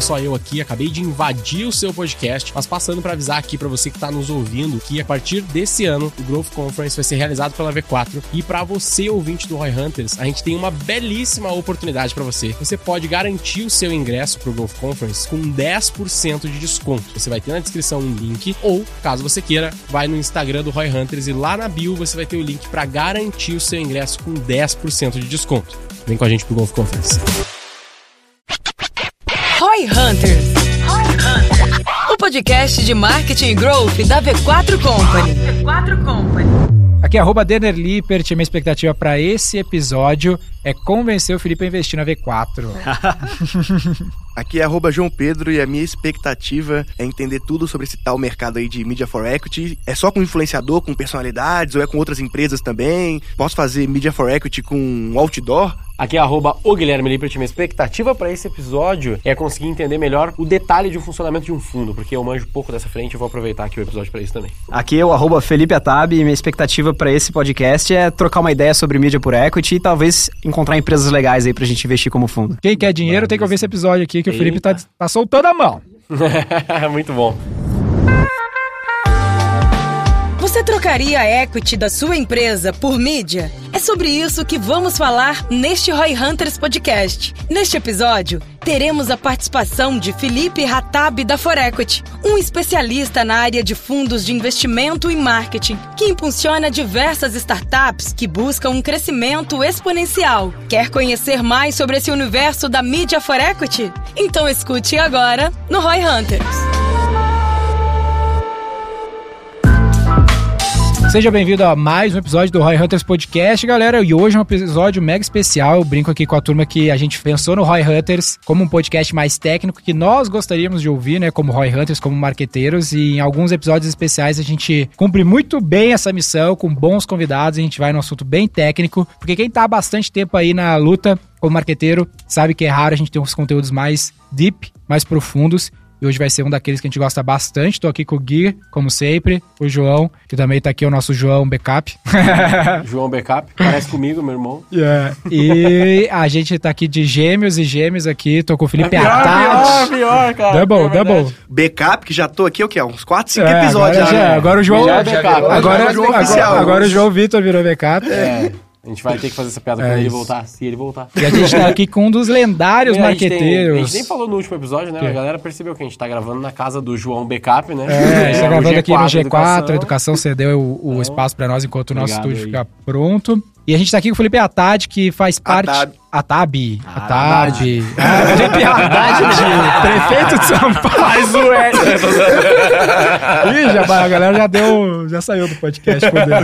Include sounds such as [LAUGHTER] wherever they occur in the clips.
é só eu aqui, acabei de invadir o seu podcast, mas passando para avisar aqui para você que tá nos ouvindo que a partir desse ano o Growth Conference vai ser realizado pela V4 e para você ouvinte do Roy Hunters, a gente tem uma belíssima oportunidade para você. Você pode garantir o seu ingresso pro Growth Conference com 10% de desconto. Você vai ter na descrição um link ou, caso você queira, vai no Instagram do Roy Hunters e lá na bio você vai ter o link para garantir o seu ingresso com 10% de desconto. Vem com a gente pro Golf Conference. Roy Hunters. O podcast de marketing e growth da V4 Company. V4 Company. Aqui é arroba Denner Lippert, minha expectativa para esse episódio é convencer o Felipe a investir na V4. [LAUGHS] Aqui é arroba João Pedro e a minha expectativa é entender tudo sobre esse tal mercado aí de Media for Equity. É só com influenciador, com personalidades ou é com outras empresas também? Posso fazer Media for Equity com outdoor? Aqui é arroba o Guilherme Lippert. Minha expectativa para esse episódio é conseguir entender melhor o detalhe de um funcionamento de um fundo, porque eu manjo pouco dessa frente e vou aproveitar aqui o episódio para isso também. Aqui é o arroba Felipe Atab e minha expectativa para esse podcast é trocar uma ideia sobre mídia por equity e talvez encontrar empresas legais aí pra gente investir como fundo. Quem quer dinheiro tem que ouvir esse episódio aqui que Eita. o Felipe tá, tá soltando a mão. [LAUGHS] Muito bom. Você trocaria a equity da sua empresa por mídia? É sobre isso que vamos falar neste Roy Hunters Podcast. Neste episódio, teremos a participação de Felipe Ratab da Forequity, um especialista na área de fundos de investimento e marketing, que impulsiona diversas startups que buscam um crescimento exponencial. Quer conhecer mais sobre esse universo da mídia Forequity? Então escute agora no Roy Hunters. Seja bem-vindo a mais um episódio do Roy Hunters Podcast, galera. E hoje é um episódio mega especial. Eu brinco aqui com a turma que a gente pensou no Roy Hunters como um podcast mais técnico que nós gostaríamos de ouvir, né? Como Roy Hunters, como marqueteiros. E em alguns episódios especiais a gente cumpre muito bem essa missão com bons convidados. A gente vai num assunto bem técnico, porque quem tá há bastante tempo aí na luta como marqueteiro sabe que é raro a gente ter uns conteúdos mais deep, mais profundos. E hoje vai ser um daqueles que a gente gosta bastante. Tô aqui com o Gui, como sempre, o João, que também tá aqui, o nosso João Backup. [LAUGHS] João Backup, parece comigo, meu irmão. Yeah. E a gente tá aqui de gêmeos e gêmeos aqui. Tô com o Felipe é pior, Pior, pior, cara. Double, é double. Backup, que já tô aqui, o quê? Uns 4, 5 é, episódios agora, já. já. Agora o João. Já, já, agora, agora, o João agora, agora o João Vitor virou backup. É. A gente vai ter que fazer essa piada é quando ele voltar, se ele voltar. E a gente tá aqui com um dos lendários [LAUGHS] é, marqueteiros. A, a gente nem falou no último episódio, né? Que? A galera percebeu que a gente tá gravando na casa do João Backup, né? É, a gente tá gravando aqui no G4, educação. a educação cedeu o, o então, espaço para nós enquanto o nosso estúdio aí. fica pronto. E a gente tá aqui com o Felipe Atad, que faz parte. Atab. Atab. Atab. Felipe Haddad, [LAUGHS] prefeito de São Paulo. Mais o Ih, já, a galera já deu. Já saiu do podcast, fodeu.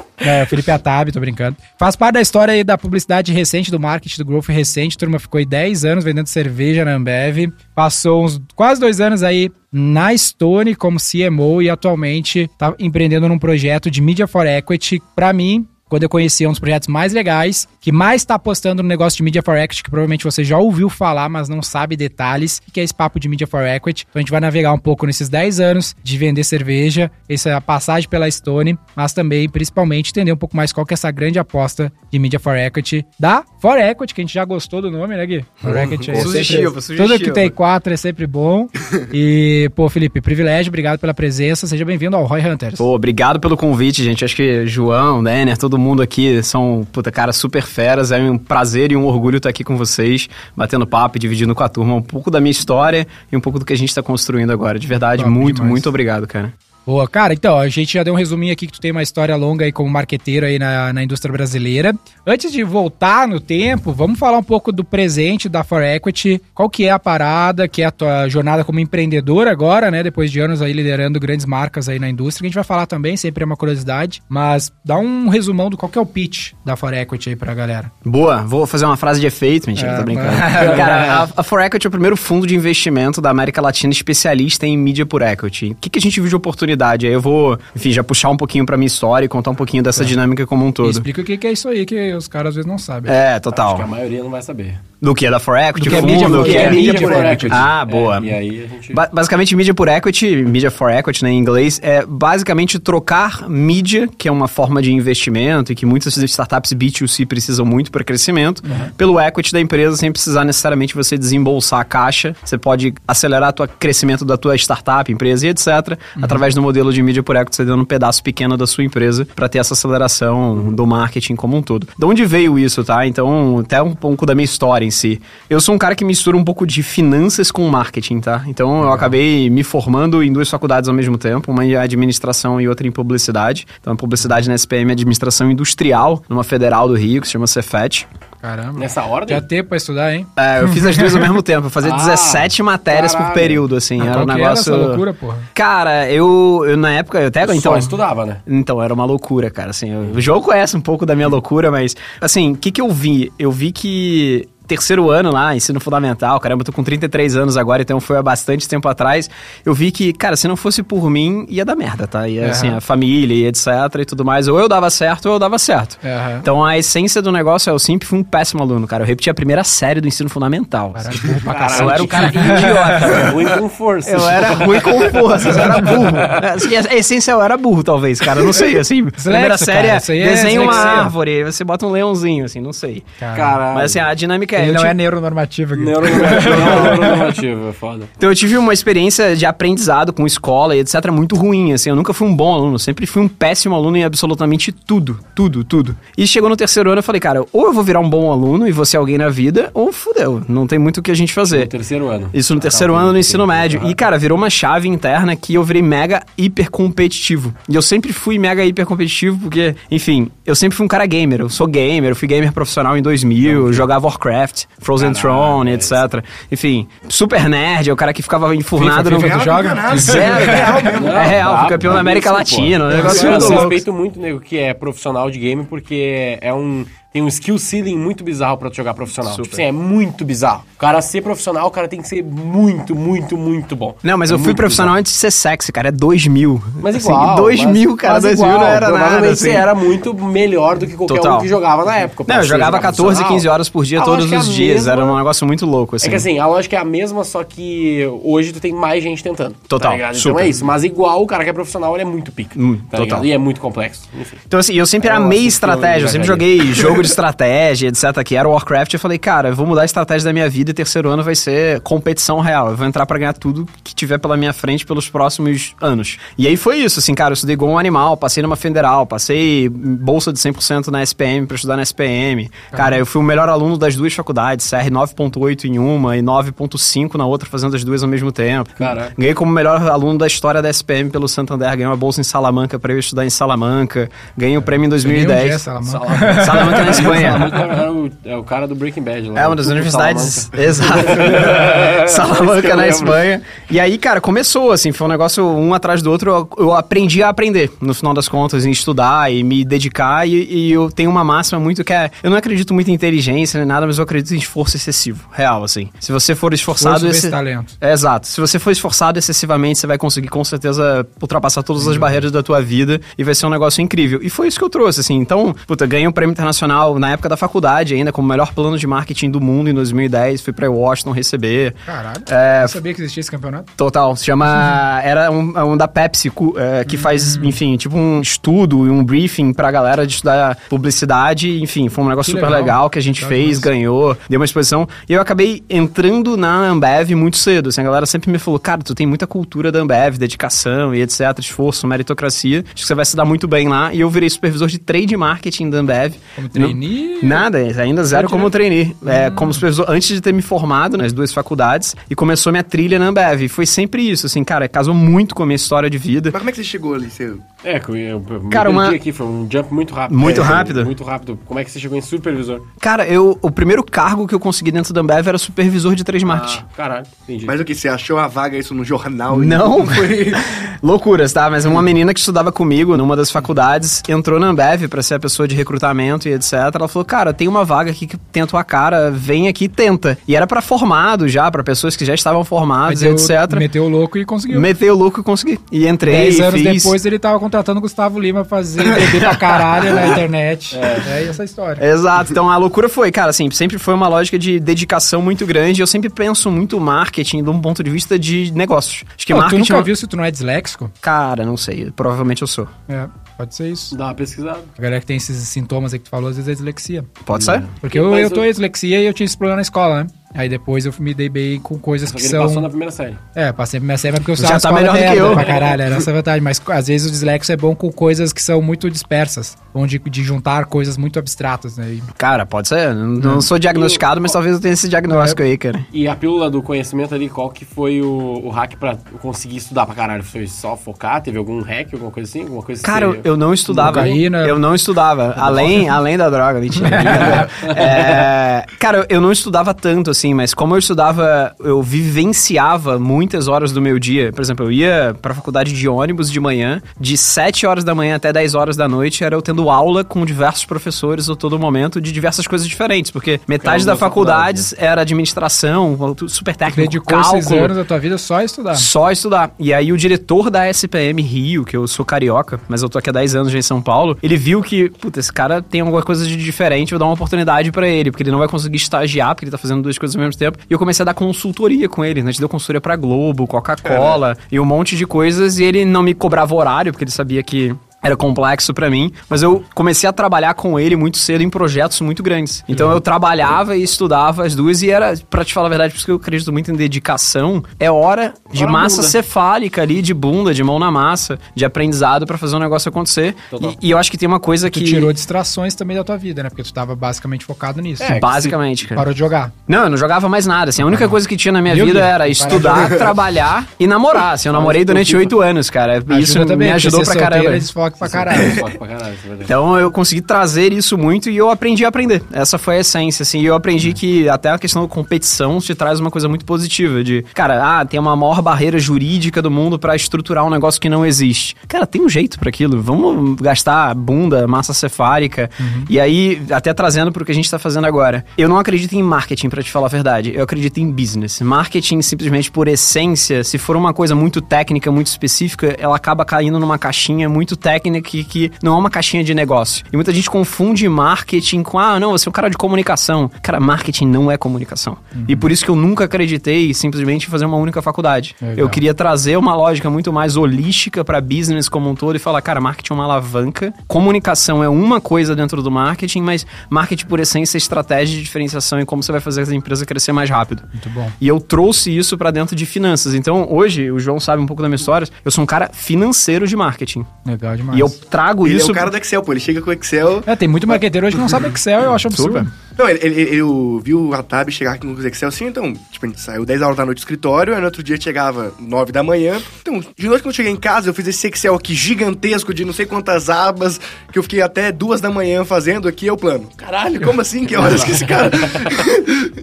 [LAUGHS] É, Felipe Atab, tô brincando. Faz parte da história aí da publicidade recente, do marketing do growth recente. A turma ficou aí 10 anos vendendo cerveja na Ambev. Passou uns quase dois anos aí na Stone como CMO e atualmente tá empreendendo num projeto de Media for Equity. Para mim, quando eu conheci é um dos projetos mais legais, que mais está apostando no negócio de Media for Equity, que provavelmente você já ouviu falar, mas não sabe detalhes, que é esse papo de Media for Equity. Então a gente vai navegar um pouco nesses 10 anos de vender cerveja, essa é passagem pela Stone, mas também, principalmente, entender um pouco mais qual que é essa grande aposta de Media for Equity da For Equity, que a gente já gostou do nome, né, Gui? For Equity é sugestivo, sempre, Tudo que tem quatro é sempre bom. e, pô, Felipe, privilégio, obrigado pela presença, seja bem-vindo ao Roy Hunters. Pô, obrigado pelo convite, gente. Acho que João, Denner, todo mundo aqui são, puta, cara, super feras. É um prazer e um orgulho estar aqui com vocês, batendo papo e dividindo com a turma um pouco da minha história e um pouco do que a gente está construindo agora. De verdade, muito, demais. muito obrigado, cara. Boa, cara, então, a gente já deu um resuminho aqui que tu tem uma história longa aí como marqueteiro aí na, na indústria brasileira. Antes de voltar no tempo, vamos falar um pouco do presente da For Equity. Qual que é a parada, que é a tua jornada como empreendedor agora, né? Depois de anos aí liderando grandes marcas aí na indústria. Que a gente vai falar também, sempre é uma curiosidade. Mas dá um resumão do qual que é o pitch da For Equity aí pra galera. Boa, vou fazer uma frase de efeito, mentira, é, tô brincando. [LAUGHS] Mas... cara, a, a For Equity é o primeiro fundo de investimento da América Latina especialista em mídia por equity. O que, que a gente viu de oportunidade oportunidade. Aí eu vou, enfim, já puxar um pouquinho pra minha história e contar um pouquinho dessa dinâmica como um E todo. explica o que que é isso aí que os caras às vezes não sabem. É, Acho que a total. maioria não vai saber. Do que? Da For Equity? Do que é fundo, mídia do por- que é mídia por equity. Ah, boa. É, e aí a gente... Ba- basicamente, mídia por equity, mídia for equity né, em inglês, é basicamente trocar mídia, que é uma forma de investimento e que muitas startups B2C precisam muito para crescimento, pelo equity da empresa sem precisar necessariamente você desembolsar a caixa. Você pode acelerar o crescimento da tua startup, empresa e etc. através do modelo de mídia por equity, você dando um pedaço pequeno da sua empresa para ter essa aceleração do marketing como um todo. De onde veio isso, tá? Então, até um pouco da minha história em si. Eu sou um cara que mistura um pouco de finanças com marketing, tá? Então, eu acabei me formando em duas faculdades ao mesmo tempo, uma em administração e outra em publicidade. Então, a publicidade na SPM é administração industrial, numa federal do Rio, que se chama Cefet. Caramba. Nessa ordem? Já tempo pra estudar, hein? É, eu fiz as duas ao mesmo [LAUGHS] tempo, eu fazia Ah, 17 matérias por caralho. período, assim. era Qual um que era negócio. essa loucura, porra? Cara, eu, eu na época, eu até então. Só estudava, né? Então, era uma loucura, cara. Assim, eu- o jogo conhece um pouco da minha loucura, mas, assim, o que, que eu vi? Eu vi que. Terceiro ano lá, ensino fundamental, caramba, eu tô com 33 anos agora, então foi há bastante tempo atrás. Eu vi que, cara, se não fosse por mim, ia dar merda, tá? Ia, Aham. assim, a família e etc e tudo mais. Ou eu dava certo ou eu dava certo. Aham. Então a essência do negócio é eu sempre fui um péssimo aluno, cara. Eu repeti a primeira série do ensino fundamental. Caralho, burro pra cacete. eu era um cara É idiota. ruim com força. Eu era ruim com força, eu era burro. Assim, a essência eu era burro, talvez, cara. Eu não sei, assim. primeira série cara, é é desenha uma dislexia. árvore, aí você bota um leãozinho, assim, não sei. Caralho. Mas assim, a dinâmica é. Ele eu não tive- é neuronormativo aqui. Neuronormativo, [LAUGHS] é foda. Então eu tive uma experiência de aprendizado com escola e etc muito ruim, assim, eu nunca fui um bom aluno, sempre fui um péssimo aluno em absolutamente tudo, tudo, tudo. E chegou no terceiro ano eu falei, cara, ou eu vou virar um bom aluno e vou ser alguém na vida, ou fudeu, não tem muito o que a gente No fazer. terceiro ano. Isso no terceiro Tá, ano no ensino médio. E, cara, virou uma chave interna que eu virei mega hiper competitivo. E eu sempre fui mega hiper competitivo porque, enfim, eu sempre fui um cara gamer. Eu sou gamer, eu fui gamer profissional em 2000, eu jogava Warcraft, Frozen Caralho, Throne, é etc. Enfim, super nerd, é o cara que ficava enfurnado FIFA, no... FIFA, joga? Zero, [LAUGHS] É real mesmo. É real, fui campeão da América Latina. Um negócio eu respeito muito o nego que é profissional de game porque é um tem um skill ceiling muito bizarro pra tu jogar profissional. Super. Tipo assim, é muito bizarro. O cara ser profissional, o cara tem que ser muito, muito, muito bom. Não, mas É eu fui profissional bizarro. antes de ser sexy, cara. É 2000. Mas Assim, igual. 2000, mas- cara. mas 2000 igual, não era nada. Provavelmente você assim. era muito melhor do que qualquer Total. um que jogava na época. Não, eu jogava jogar 14, profissional. 15 horas por dia, A todos é os dias. mesma. Era um negócio muito louco, assim. É que assim, a lógica é a mesma, só que hoje tu tem mais gente tentando. Total, Tá? Então é isso. Mas igual o cara que é profissional, ele é muito pica. Hum, tá total. ligado? E é muito complexo. Enfim. Então, assim, eu sempre É amei estratégia. Eu sempre joguei jogo [LAUGHS] de estratégia, etc. Que era Warcraft. Eu falei, cara, eu vou mudar a estratégia da minha vida e terceiro ano vai ser competição real. Eu vou entrar pra ganhar tudo que tiver pela minha frente pelos próximos anos. E aí foi isso, assim, cara. Eu estudei igual um animal, passei numa federal, passei bolsa de 100% na SPM pra estudar na SPM. Cara, eu fui o melhor aluno das duas faculdades, CR 9.8 em uma e 9.5 na outra, fazendo as duas ao mesmo tempo. Caraca. Ganhei como melhor aluno da história da SPM pelo Santander, ganhei uma bolsa em Salamanca pra eu estudar em Salamanca. Ganhei o prêmio em Onde é 2010. essa, Salamanca? Salamanca na Espanha. É o, é o cara do Breaking Bad lá. É uma das universidades. Exato. [LAUGHS] Salamanca na. Espanha. E aí, cara, começou assim, foi um negócio um atrás do outro. Eu, eu aprendi a aprender, no final das contas, em estudar e me dedicar. E, e eu tenho uma máxima muito que é: eu não acredito muito em inteligência nem nada, mas eu acredito em esforço excessivo. Real, assim. Se você for esforçado. Esforço esse- talento. É, exato. Se você for esforçado excessivamente, você vai conseguir com certeza ultrapassar todas as barreiras da tua vida e vai ser um negócio incrível. E foi isso que eu trouxe, assim. Então, puta, ganhei um prêmio internacional na época da faculdade ainda, como melhor plano de marketing do mundo em 2010. Fui pra Washington receber. Caralho. É, Eu sabia que existia esse campeonato. Total, se chama. Era um, um da Pepsi, é, que faz, enfim, tipo um estudo e um briefing pra galera de estudar publicidade. Enfim, foi um negócio Que super legal. legal, que a gente Legal fez, demais. ganhou, deu uma exposição. E eu acabei entrando na Ambev muito cedo. Assim, a galera sempre me falou, cara, tu tem muita cultura da Ambev, dedicação e etc, esforço, meritocracia. Acho que você vai se dar muito bem lá. E eu virei supervisor de trade marketing da Ambev. Como trainee? Nada, ainda zero como trainee. É, Hum. como supervisor, antes de ter me formado nas duas faculdades e começou minha trilha na Ambev. E foi sempre isso, assim, cara, casou muito com a minha história de vida. Mas como é que você chegou ali? Você É, eu, eu, Cara, uma- aqui, foi um jump muito rápido. Muito É, rápido? Muito rápido. Como é que você chegou em supervisor? Cara, eu, o primeiro cargo que eu consegui dentro da Ambev era supervisor de trade marketing. Ah, caralho, entendi. Mas o que? Você achou a vaga isso no jornal? e- Não, [LAUGHS] foi [LAUGHS] loucuras, tá? Mas uma menina que estudava comigo numa das faculdades entrou na Ambev pra ser a pessoa de recrutamento e etc. Ela falou: "Cara, tem uma vaga aqui que tem a tua cara, vem aqui e tenta". E era pra formado já, pra pessoas que já estavam formadas e Meteu- etc. Meteu o louco e conseguiu. Metei o louco e consegui. E entrei, Dez anos fiz. depois ele tava contratando o Gustavo Lima pra fazer bebê pra caralho na [LAUGHS] internet. É, essa história. Exato. Então a loucura foi, cara, assim, sempre foi uma lógica de dedicação muito grande. Eu sempre penso muito marketing de um ponto de vista de negócios. Acho que Pô, tu marketing. nunca é viu se tu não é disléxico? Cara, não sei. Provavelmente eu sou. É, pode ser isso. Dá uma pesquisada. A galera que tem esses sintomas aí que tu falou, às vezes é dislexia. Pode ser? Porque eu, eu tô em dislexia e eu tinha esse problema na escola, né? Aí depois eu me dei bem com coisas Só que que ele são... passou na primeira série. É, passei pra minha série, mas porque eu Já tá melhor do que merda eu. pra caralho, era essa vantagem. Mas às vezes o dislexo é bom com coisas que são muito dispersas. Onde de juntar coisas muito abstratas, né? E- Cara, pode ser. Não, não sou diagnosticado, mas talvez eu tenha esse diagnóstico aí, cara. E a pílula do conhecimento ali, qual que foi o, o hack pra conseguir estudar pra caralho? Foi só focar? Teve algum hack, alguma coisa assim? Alguma coisa Cara, você- eu, eu não estudava. Cocaína. Eu não estudava. Além, além da droga, mentira. [LAUGHS] É, cara, eu não estudava tanto, assim, mas como eu estudava, eu vivenciava muitas horas do meu dia. Por exemplo, eu ia pra faculdade de ônibus de manhã, de 7 horas da manhã até 10 horas da noite, era eu tendo aula com diversos professores a todo momento de diversas coisas diferentes, porque metade da faculdade, faculdade era administração, super técnico, Dedicou cálculo. anos da tua vida só a estudar. Só estudar. E aí o diretor da SPM Rio, que eu sou carioca, mas eu tô aqui há 10 anos já em São Paulo, ele viu que, puta, esse cara tem alguma coisa de diferente, vou dar uma oportunidade pra ele, porque ele não vai conseguir estagiar, porque ele tá fazendo duas coisas ao mesmo tempo. E eu comecei a dar consultoria com ele, né? A gente deu consultoria pra Globo, Coca-Cola e um monte de coisas, e ele não me cobrava horário, porque ele sabia que era complexo pra mim, mas eu comecei a trabalhar com ele muito cedo em projetos muito grandes. Então eu trabalhava e estudava as duas e era, pra te falar a verdade, porque eu acredito muito em dedicação, é hora de Hora massa bunda. cefálica ali, de bunda, de mão na massa, de aprendizado pra fazer o negócio acontecer. E, e eu acho que tem uma coisa Tu que tirou distrações também da tua vida, né? Porque tu tava basicamente focado nisso. É, basicamente, cara. Parou de jogar. Não, eu não jogava mais nada. Assim, a única coisa que tinha na minha vida era Para estudar, trabalhar e namorar. Assim, eu namorei durante oito anos, cara. Isso Ajuda me ajudou pra solteiro caramba. É desfoque pra caralho. Foca pra caralho, é. Então eu consegui trazer isso muito e eu aprendi a aprender. Essa foi a essência, assim. E eu aprendi que até a questão da competição te traz uma coisa muito positiva. De, cara, ah, tem uma maior barreira jurídica do mundo pra estruturar um negócio que não existe. Cara, tem um jeito pra aquilo. Vamos gastar bunda, massa cefálica. E aí, até trazendo pro que a gente tá fazendo agora. Eu não acredito em marketing, pra te falar a verdade. Eu acredito em business. Marketing, simplesmente por essência, se for uma coisa muito técnica, muito específica, ela acaba caindo numa caixinha muito técnica que, que não é uma caixinha de negócio. E muita gente confunde marketing com, ah, não, você é um cara de comunicação. Cara, marketing não é comunicação. E por isso que eu nunca acreditei simplesmente em fazer uma única faculdade. Legal. Eu queria trazer uma lógica muito mais holística para business como um todo e falar, cara, marketing é uma alavanca, comunicação é uma coisa dentro do marketing, mas marketing por essência é estratégia de diferenciação e como você vai fazer essa empresa crescer mais rápido. Muito bom. E eu trouxe isso pra dentro de finanças. Então, hoje, o João sabe um pouco da minha história, eu sou um cara financeiro de marketing. Legal demais. E eu trago Ele isso é o cara do Excel, pô. Ele chega com o Excel. É, tem muito marqueteiro hoje que não sabe Excel, eu acho absurdo. Super. Não, ele, ele, ele- eu vi o Atab chegar aqui no Excel assim, então, tipo, a gente saiu 10 horas da noite do escritório, aí no outro dia chegava 9 da manhã. Então, de noite quando eu cheguei em casa, eu fiz esse Excel aqui gigantesco de não sei quantas abas, que eu fiquei até duas da manhã fazendo aqui, é o plano. Caralho, como assim? Que horas que esse [LAUGHS] cara.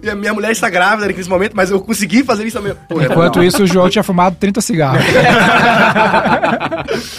e a minha mulher está grávida nesse momento, mas eu consegui fazer isso também. Pô, é Enquanto isso, o João tinha fumado 30 cigarros. [LAUGHS]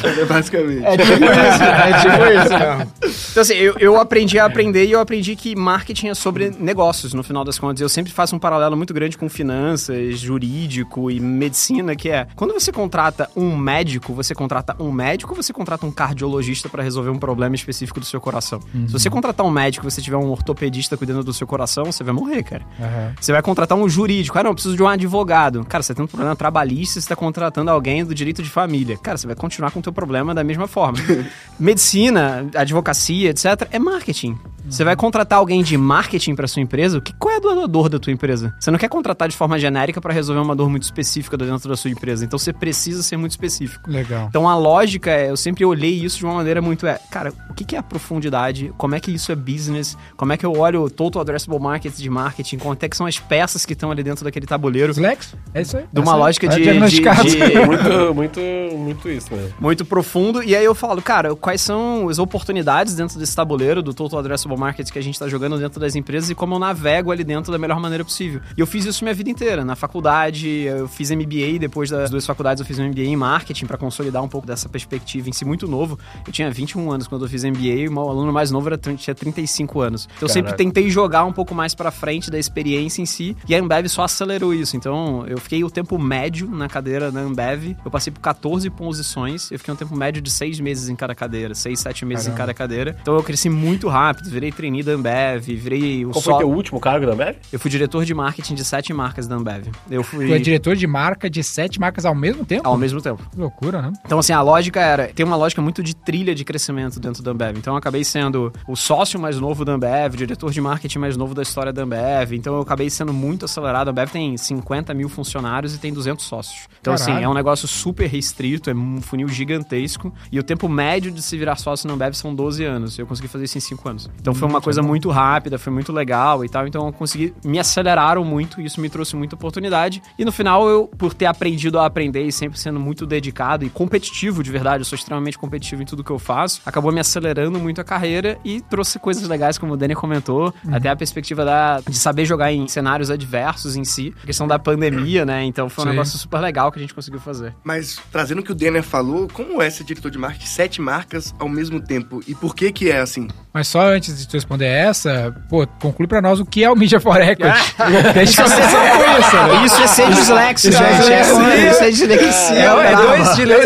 É basicamente. É tipo isso, é tipo [LAUGHS] isso mesmo. Então, assim, eu, eu aprendi a aprender e eu aprendi que marketing é sobre negócios, no final das contas. Eu sempre faço um paralelo muito grande com finanças, jurídico e medicina, que é, quando você contrata um médico, você contrata um médico ou você contrata um cardiologista para resolver um problema específico do seu coração? Se você contratar um médico e você tiver um ortopedista cuidando do seu coração, você vai morrer, cara. Aham. Você vai contratar um jurídico. Ah, não, eu preciso de um advogado. Cara, você tem um problema trabalhista, você está contratando alguém do direito de família. Cara, você vai continuar com o teu problema da mesma forma. [LAUGHS] Medicina, advocacia, etc. é marketing. Você vai contratar alguém de marketing para sua empresa, o que, qual é a dor da tua empresa? Você não quer contratar de forma genérica para resolver uma dor muito específica dentro da sua empresa. Então você precisa ser muito específico. Legal. Então a lógica é, eu sempre olhei isso de uma maneira muito é, cara, o que, é a profundidade? Como é que isso é business? Como é que eu olho o total addressable market de marketing? Quanto é que são as peças que estão ali dentro daquele tabuleiro? Dislexo? É isso aí. De uma aí. lógica É de- diagnosticado. de- Muito, muito, muito isso mesmo. Muito profundo. E aí eu eu falo, cara, quais são as oportunidades dentro desse tabuleiro do Total Addressable Market que a gente tá jogando dentro das empresas e como eu navego ali dentro da melhor maneira possível. E eu fiz isso minha vida inteira. Na faculdade, eu fiz MBA, depois das duas faculdades eu fiz um MBA em marketing para consolidar um pouco dessa perspectiva em si muito novo. Eu tinha 21 anos quando eu fiz MBA e o aluno mais novo era, tinha 35 anos. Então eu sempre tentei jogar um pouco mais para frente da experiência em si e a Ambev só acelerou isso. Então eu fiquei o tempo médio na cadeira da Ambev, eu passei por 14 posições, eu fiquei um tempo médio de 6 meses em cada cadeira, 6, 7 meses Caramba. em cada cadeira. Então eu cresci muito rápido, virei trainee da Ambev, virei o Qual foi teu último cargo da Ambev? Eu fui diretor de marketing de 7 marcas da Ambev. Eu fui... Tu é diretor de marca de 7 marcas ao mesmo tempo? Ao mesmo tempo. Que loucura, né? Então assim, a lógica era, tem uma lógica muito de trilha de crescimento dentro da Ambev. Então eu acabei sendo o sócio mais novo da Ambev, diretor de marketing mais novo da história da Ambev. Então eu acabei sendo muito acelerado. A Ambev tem 50 mil funcionários e tem 200 sócios. Então assim, Caralho. assim, é um negócio super restrito, é um funil gigantesco. E o tempo médio de se virar sócio na Ambev são 12 anos. Eu consegui fazer isso em 5 anos. Então foi uma coisa muito rápida, foi muito legal e tal. Então eu consegui, me aceleraram muito e isso me trouxe muita oportunidade. E no final eu, por ter aprendido a aprender e sempre sendo muito dedicado e competitivo de verdade, eu sou extremamente competitivo em tudo que eu faço, acabou me acelerando muito a carreira e trouxe coisas legais, como o Dani comentou, uhum. até a perspectiva da, de saber jogar em cenários adversos em si, a questão da pandemia, né? Então foi um Sim. negócio super legal que a gente conseguiu fazer. Mas trazendo o que o Denner falou, como é ser diretor de marketing sete marcas ao mesmo tempo? E por que que é assim? Mas só antes de tu responder essa, pô, conclui pra nós o que é o Media for Equity. [LAUGHS] Deixa eu isso, né? Isso é ser dislexo, gente. É ser dislexia. É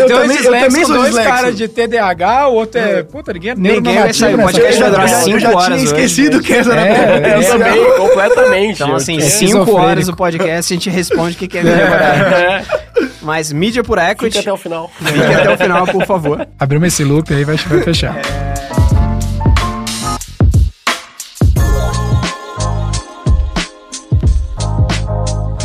dois dislexos, dois caras de TDAH, o outro é... Puta, ninguém é Ninguém vai sair, o podcast vai durar 5 horas. Eu tinha esquecido que essa era Eu também, completamente. Então, assim, 5 horas o podcast, a gente responde o que é [LAUGHS] Media for Equity. Mas mídia por equity. Fique até o final. Fique até o final, por favor. Abrimos esse loop aí, vai fechar. É...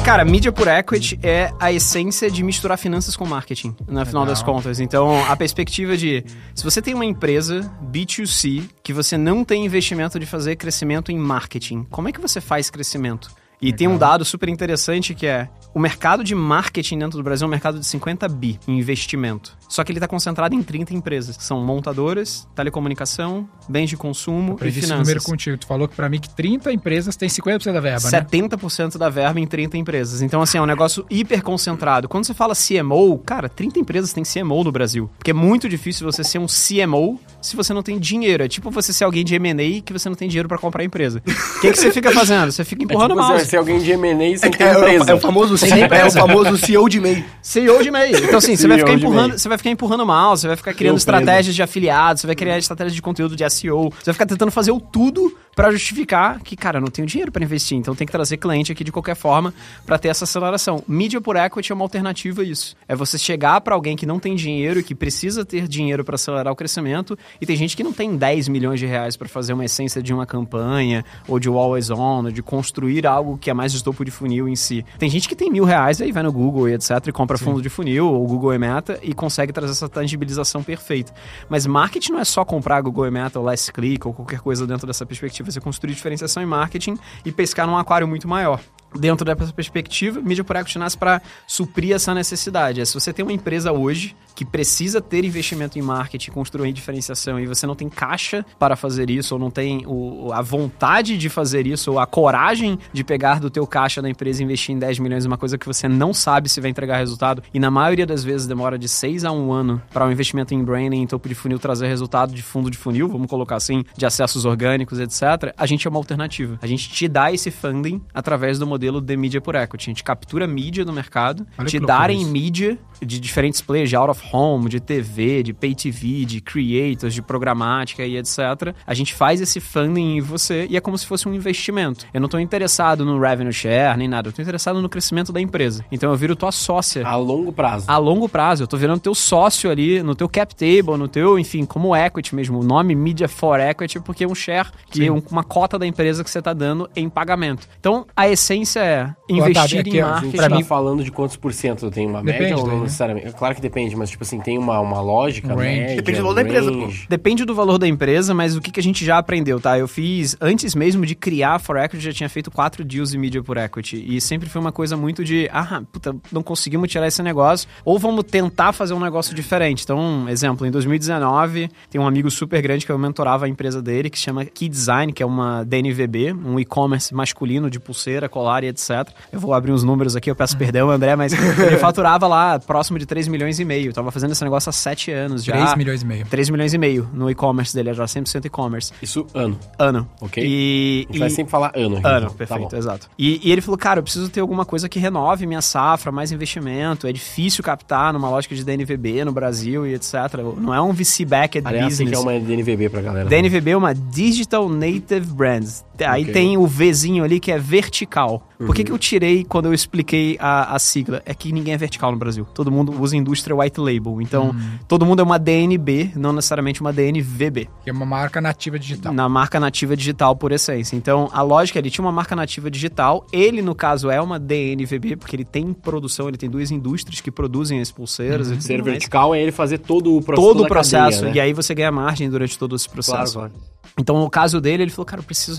Cara, mídia por equity é a essência de misturar finanças com marketing, no Legal. final das contas. Então, a perspectiva de se você tem uma empresa B2C que você não tem investimento de fazer crescimento em marketing, como é que você faz crescimento? E Legal. tem um dado super interessante que é o mercado de marketing dentro do Brasil é um mercado de 50 bi em investimento. Só que ele está concentrado em 30 empresas, que são montadoras, telecomunicação, bens de consumo e finanças. número contigo. Tu falou que para mim que 30 empresas têm 50% da verba, 70% né? da verba em 30 empresas. Então, assim, é um negócio hiper concentrado. Quando você fala CMO, cara, 30 empresas têm CMO no Brasil. Porque é muito difícil você ser um CMO se você não tem dinheiro. É tipo você ser alguém de M&A que você não tem dinheiro para comprar a empresa. O que, que você fica fazendo? Você fica empurrando é tipo mouse. Você ser alguém de M&A sem é, ter é, empresa. É o famoso é o famoso CEO de MEI. CEO de MEI. Então, assim, você vai, ficar empurrando, você vai ficar empurrando mal, você vai ficar criando estratégias de afiliados, você vai criar estratégias de conteúdo de SEO, você vai ficar tentando fazer o tudo para justificar que, cara, eu não tenho dinheiro para investir, então tem que trazer cliente aqui de qualquer forma para ter essa aceleração. Mídia por equity é uma alternativa a isso. É você chegar para alguém que não tem dinheiro e que precisa ter dinheiro para acelerar o crescimento, e tem gente que não tem 10 milhões de reais para fazer uma essência de uma campanha, ou de always on, ou de construir algo que é mais de topo de funil em si. Tem gente que tem mil reais, aí vai no Google e etc, e compra Sim. fundo de funil, ou Google e Meta, e consegue trazer essa tangibilização perfeita. Mas marketing não é só comprar Google e Meta, ou Last Click, ou qualquer coisa dentro dessa perspectiva você construir diferenciação em marketing e pescar num aquário muito maior dentro dessa perspectiva, mídia por equity nasce para suprir essa necessidade. É, se você tem uma empresa hoje que precisa ter investimento em marketing, construir diferenciação e você não tem caixa para fazer isso, ou não tem o, a vontade de fazer isso, ou a coragem de pegar do teu caixa da empresa e investir em 10 milhões uma coisa que você não sabe se vai entregar resultado, e na maioria das vezes demora de 6 a 1 ano para um investimento em branding, em topo de funil, trazer resultado de fundo de funil, vamos colocar assim, de acessos orgânicos, etc., a gente é uma alternativa. A gente te dá esse funding através do modelo modelo de mídia por equity. A gente captura mídia no mercado, Olha te darem mídia de diferentes players de out of home, de TV, de pay TV, de creators, de programática e etc. A gente faz esse funding em você e é como se fosse um investimento. Eu não estou interessado no revenue share nem nada, eu estou interessado no crescimento da empresa. Então eu viro tua sócia. A longo prazo. A longo prazo. Eu estou virando teu sócio ali no teu cap table, no teu, enfim, como equity mesmo. O nome Media for Equity porque é um share, que Sim. é uma cota da empresa que você está dando em pagamento. Então a essência é investir aqui, em marketing. Pra mim, falando de quantos por cento? Tem uma Depende, média ou não? Necessariamente. Claro que depende, mas tipo assim, tem uma, uma lógica, Um range. média, Depende do valor da empresa, pô. range. Depende do valor da empresa, mas o que, que a gente já aprendeu, tá? Eu fiz, antes mesmo de criar a For Equity, já tinha feito quatro deals em mídia por equity. E sempre foi uma coisa muito de, ah, puta, não conseguimos tirar esse negócio, ou vamos tentar fazer um negócio diferente. Então, um exemplo, em 2019, tem um amigo super grande que eu mentorava a empresa dele, que se chama Key Design, que é uma DNVB, um e-commerce masculino de pulseira, colar e etc. Eu vou abrir uns números aqui, eu peço perdão, André, mas ele faturava lá próximo de 3 milhões e meio. Tava fazendo esse negócio há 7 anos já. 3 milhões e meio. 3 milhões e meio no e-commerce dele, era 100% e-commerce. Isso ano, Ano. ok? E, a gente vai e- sempre falar ano. aqui, Ano, então. Tá perfeito, bom. exato. E, e ele falou, cara, eu preciso ter alguma coisa que renove minha safra, mais investimento. É difícil captar numa lógica de DNVB no Brasil e etc. Não é um VC-backed Aliás, business. que é uma DNVB pra galera? DNVB é uma Digital Native Brands. Aí Ok. tem o Vzinho ali que é vertical. Por que, que eu tirei quando eu expliquei a, a sigla? É que ninguém é vertical no Brasil. Todo mundo usa indústria white label. Então, todo mundo é uma DNB, não necessariamente uma DNVB. Que é uma marca nativa digital. Na marca nativa digital por essência. Então, a lógica, ele tinha uma marca nativa digital. Ele, no caso, é uma DNVB, porque ele tem produção, ele tem duas indústrias que produzem as pulseiras. tudo Ser mais. vertical é ele fazer todo o processo. Todo o processo. cadeia, né? E aí você ganha margem durante todo esse Claro, processo. claro. Então, no caso dele, ele falou, cara, eu preciso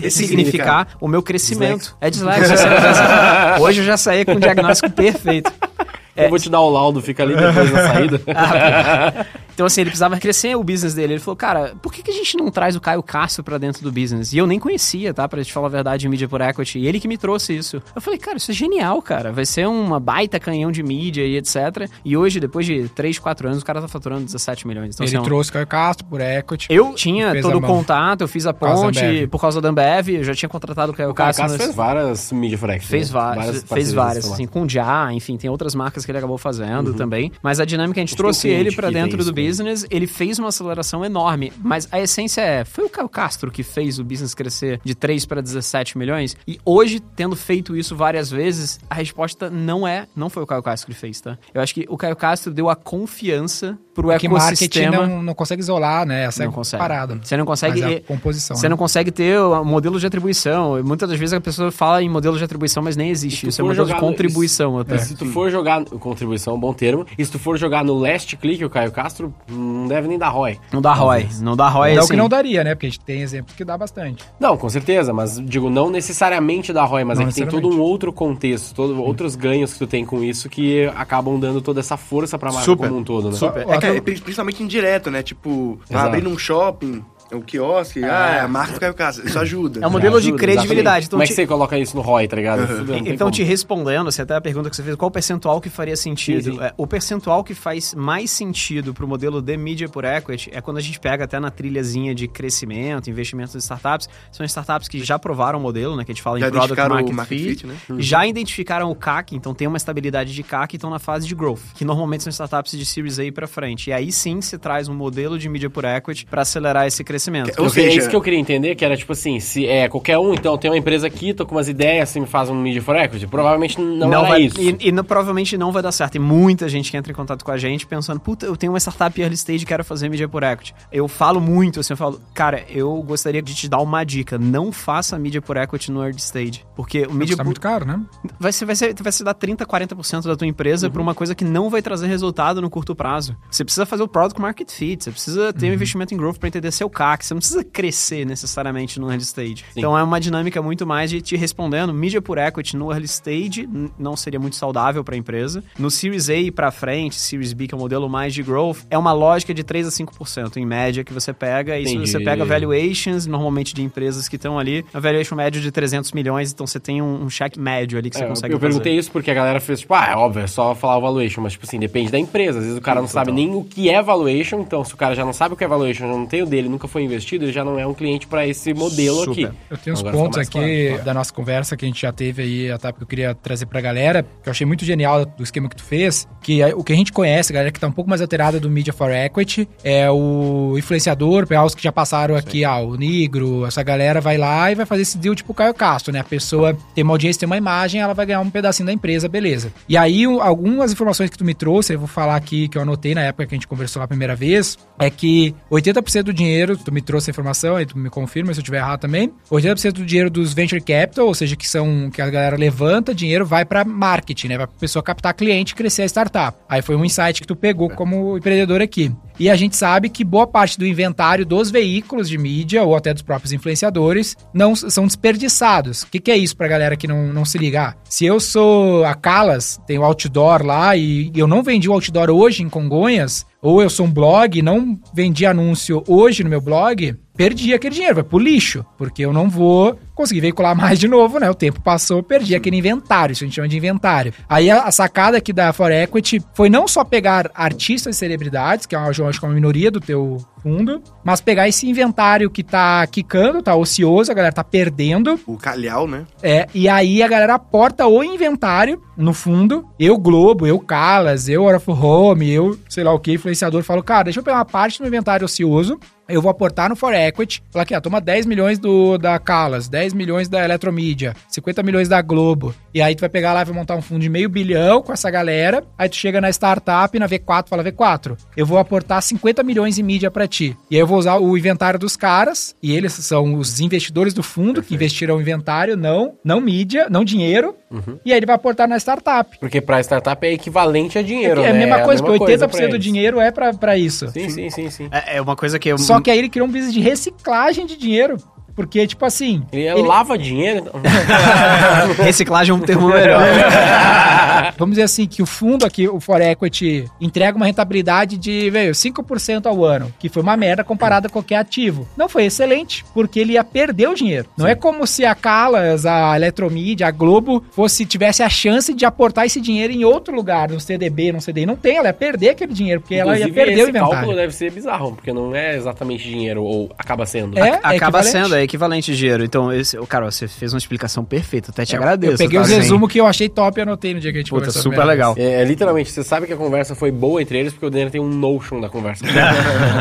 Ressignificar. o meu crescimento. É você não pensa- Hoje eu já saí com um diagnóstico perfeito. Eu vou te dar o laudo, fica ali depois na saída. [LAUGHS] Então, assim, ele precisava crescer o business dele. Ele falou, cara, por que, que a gente não traz o Caio Castro pra dentro do business? E eu nem conhecia, tá? Pra te falar a verdade, mídia por equity. E ele que me trouxe isso. Eu falei, cara, isso é genial, cara. Vai ser uma baita canhão de mídia e etc. E hoje, depois de 3, 4 anos, o cara tá faturando 17 milhões. Então, Ele assim, é trouxe o Caio Castro por equity. Eu tinha Fez todo o contato, eu fiz a da ponte por causa da Ambev, eu já tinha contratado o Caio O cara Castro. Castro fez várias mídia forex. Fez né? várias, fez parcerias várias, assim, com o Já, enfim, tem outras marcas que ele acabou fazendo também. Mas a dinâmica, a gente Uhum. Trouxe ele pra que tem dentro do business, ele fez uma aceleração enorme. Mas a essência é, foi o Caio Castro que fez o business crescer de 3 para 17 milhões? E hoje, tendo feito isso várias vezes, a resposta não é, não foi o Caio Castro que fez, tá? Eu acho que o Caio Castro deu a confiança pro Porque marketing ecossistema. não, não consegue isolar, né? Essa Não é consegue. parada. Você não consegue- Mas é a composição. Você né? não consegue ter o modelo de atribuição. Muitas das vezes a pessoa fala em modelo de atribuição, mas nem existe. Isso é um modelo de contribuição até. Se tu for jogar. Contribuição é um bom termo. E se tu for jogar no last click, o Caio Castro não deve nem dar ROI. Não dá ROI. Não dá ROI Não assim. que não daria, né? Porque a gente tem exemplos que dá bastante. Não, com certeza, mas digo, não necessariamente dá ROI, mas Não é que tem todo um outro contexto, todo, outros ganhos que tu tem com isso que acabam dando toda essa força pra marca Super. como um todo, né? Super. É, que é principalmente indireto, né? Tipo, tá Exato. abrindo um shopping, um quiosque, ah, é a marca do Caio Castro. Isso ajuda. É um modelo de Ajuda, credibilidade. exatamente. Então, Como é te- que você coloca isso no ROI, tá ligado? Fudeu, não tem Então, como. te respondendo, assim, até a pergunta que você fez, qual o percentual que faria sentido? Sim, sim. É, o percentual que faz mais sentido pro modelo de mídia por equity é quando a gente pega até na trilhazinha de crescimento, investimento de startups. São startups que já provaram o modelo, né? Que a gente fala Já em Product o Market, market Fit. fit, né? Já identificaram o CAC, então tem uma estabilidade de CAC e estão na fase de growth, que normalmente são startups de Series A para frente. E aí sim se traz um modelo de mídia por equity para acelerar esse crescimento. Ou Eu- seja- é isso que eu queria entender, que era tipo assim, se é qualquer um, então tem uma empresa aqui, tô com umas ideias, você me faz um Media for Equity? Provavelmente não, era vai, isso. E, e não- provavelmente não vai dar certo. E muita gente que entra em contato com a gente pensando, puta, eu tenho uma startup early stage e quero fazer mídia por equity. Eu falo muito assim, eu falo, cara, eu gostaria de te dar uma dica. Não faça mídia por equity no early stage. Porque o mídia Tá muito caro, né? vai, ser, vai, ser, vai ser dar 30, 40% da tua empresa Uhum. pra uma coisa que não vai trazer resultado no curto prazo. Você precisa fazer o product market fit, você precisa ter Uhum. um investimento em growth pra entender seu CAC, você não precisa crescer necessariamente no early stage. Então é uma dinâmica muito mais de te respondendo, mídia por equity no early stage não seria muito saudável pra empresa. No Series A pra frente, Series B, que é o modelo mais de growth, é uma lógica de 3 a 5% em média que você pega. E se Entendi. você pega valuations, normalmente de empresas que estão ali, a valuation médio de 300 milhões, então você tem um, um cheque médio ali que você É, eu- consegue eu fazer. perguntei isso porque a galera fez, tipo, ah, é óbvio, é só falar o valuation, mas, tipo assim, depende da empresa. Às vezes o cara não sabe nem o que é valuation, então se o cara já não sabe o que é valuation, já não tem o dele, nunca foi investido, ele já não é um cliente pra esse modelo Super. aqui. Eu tenho uns Agora pontos aqui claro. da nossa conversa que a gente já teve aí, a que eu queria trazer pra galera, que eu achei muito genial do esquema que tu fez, que o que a gente conhece, a galera que tá um pouco mais alterada do Media for Equity, é o influenciador, pegar os que já passaram aqui, ah, o Negro, essa galera vai lá e vai fazer esse deal tipo o Caio Castro, né? A pessoa tem uma audiência, tem uma imagem, ela vai ganhar um pedacinho da empresa, beleza. E aí, algumas informações que tu me trouxe, eu vou falar aqui, que eu anotei na época que a gente conversou lá a primeira vez, é que 80% do dinheiro, tu me trouxe a informação, aí tu me confirma se eu estiver errado também. 80% do dinheiro dos venture capital, ou seja, que são que a galera levanta dinheiro, vai para marketing, né? Vai pra pessoa captar cliente e crescer a startup. Aí foi um insight que tu pegou como empreendedor aqui. E a gente sabe que boa parte do inventário dos veículos de mídia ou até dos próprios influenciadores não são desperdiçados. O que, que é isso pra galera que não, não se ligar? Se eu sou a Calas, tenho outdoor lá e eu não vendi o outdoor hoje em Congonhas, ou eu sou um blog não vendi anúncio hoje no meu blog, perdi aquele dinheiro, vai pro lixo, porque eu não vou conseguir veicular mais de novo, né? O tempo passou, perdi aquele inventário, isso a gente chama de inventário. Aí a, a sacada aqui da For Equity foi não só pegar artistas e celebridades, que é uma, acho que é uma minoria do teu fundo, mas pegar esse inventário que tá quicando, tá ocioso, a galera tá perdendo, O calhau, né? é, e aí a galera aporta o inventário no fundo. Eu, Globo, eu, Calas, eu, Hora Home, eu, sei lá o que, influenciador, falo, cara, deixa eu pegar uma parte do meu inventário ocioso, eu vou aportar no For Equity, falar aqui, ó, toma 10 milhões do, da Calas, 10 milhões da Eletromídia, 50 milhões da Globo. E aí tu vai pegar lá e vai montar um fundo de meio bilhão com essa galera. Aí tu chega na startup, na V4, fala V4, eu vou aportar 50 milhões em mídia pra ti. E aí eu vou usar o inventário dos caras, e eles são os investidores do fundo que investiram o inventário, não, não mídia, não dinheiro. E aí ele vai aportar na startup. Porque pra startup é equivalente a dinheiro, é a né? mesma coisa, porque 80% pra do dinheiro é pra, pra isso. Sim, sim, sim, sim. É, é uma coisa que eu. Só que aí ele criou um business de reciclagem de dinheiro. Porque, tipo assim. Ele, é lava dinheiro. então. [LAUGHS] Reciclagem é um termo melhor. [LAUGHS] Vamos dizer assim, que o fundo aqui, o For Equity, entrega uma rentabilidade de, velho, 5% ao ano, que foi uma merda comparada a qualquer ativo. Não foi excelente, porque ele ia perder o dinheiro. Não é como se a Calas, a Eletromídia, a Globo, fosse tivesse a chance de aportar esse dinheiro em outro lugar, no CDB, no CDI. Não tem, ela ia perder aquele dinheiro, porque ela ia Inclusive, perder o esse inventário. cálculo deve ser bizarro, porque não é exatamente dinheiro, ou acaba sendo. É, Acaba equivalente. sendo, é equivalente dinheiro. Então, esse, cara, você fez uma explicação perfeita. Até te Eu- agradeço. Eu peguei tá? os Assim, resumos que eu achei top e anotei no dia que a gente Puta, conversou. super legal. É, literalmente, você sabe que a conversa foi boa entre eles, porque o Denner tem um notion da conversa. [LAUGHS]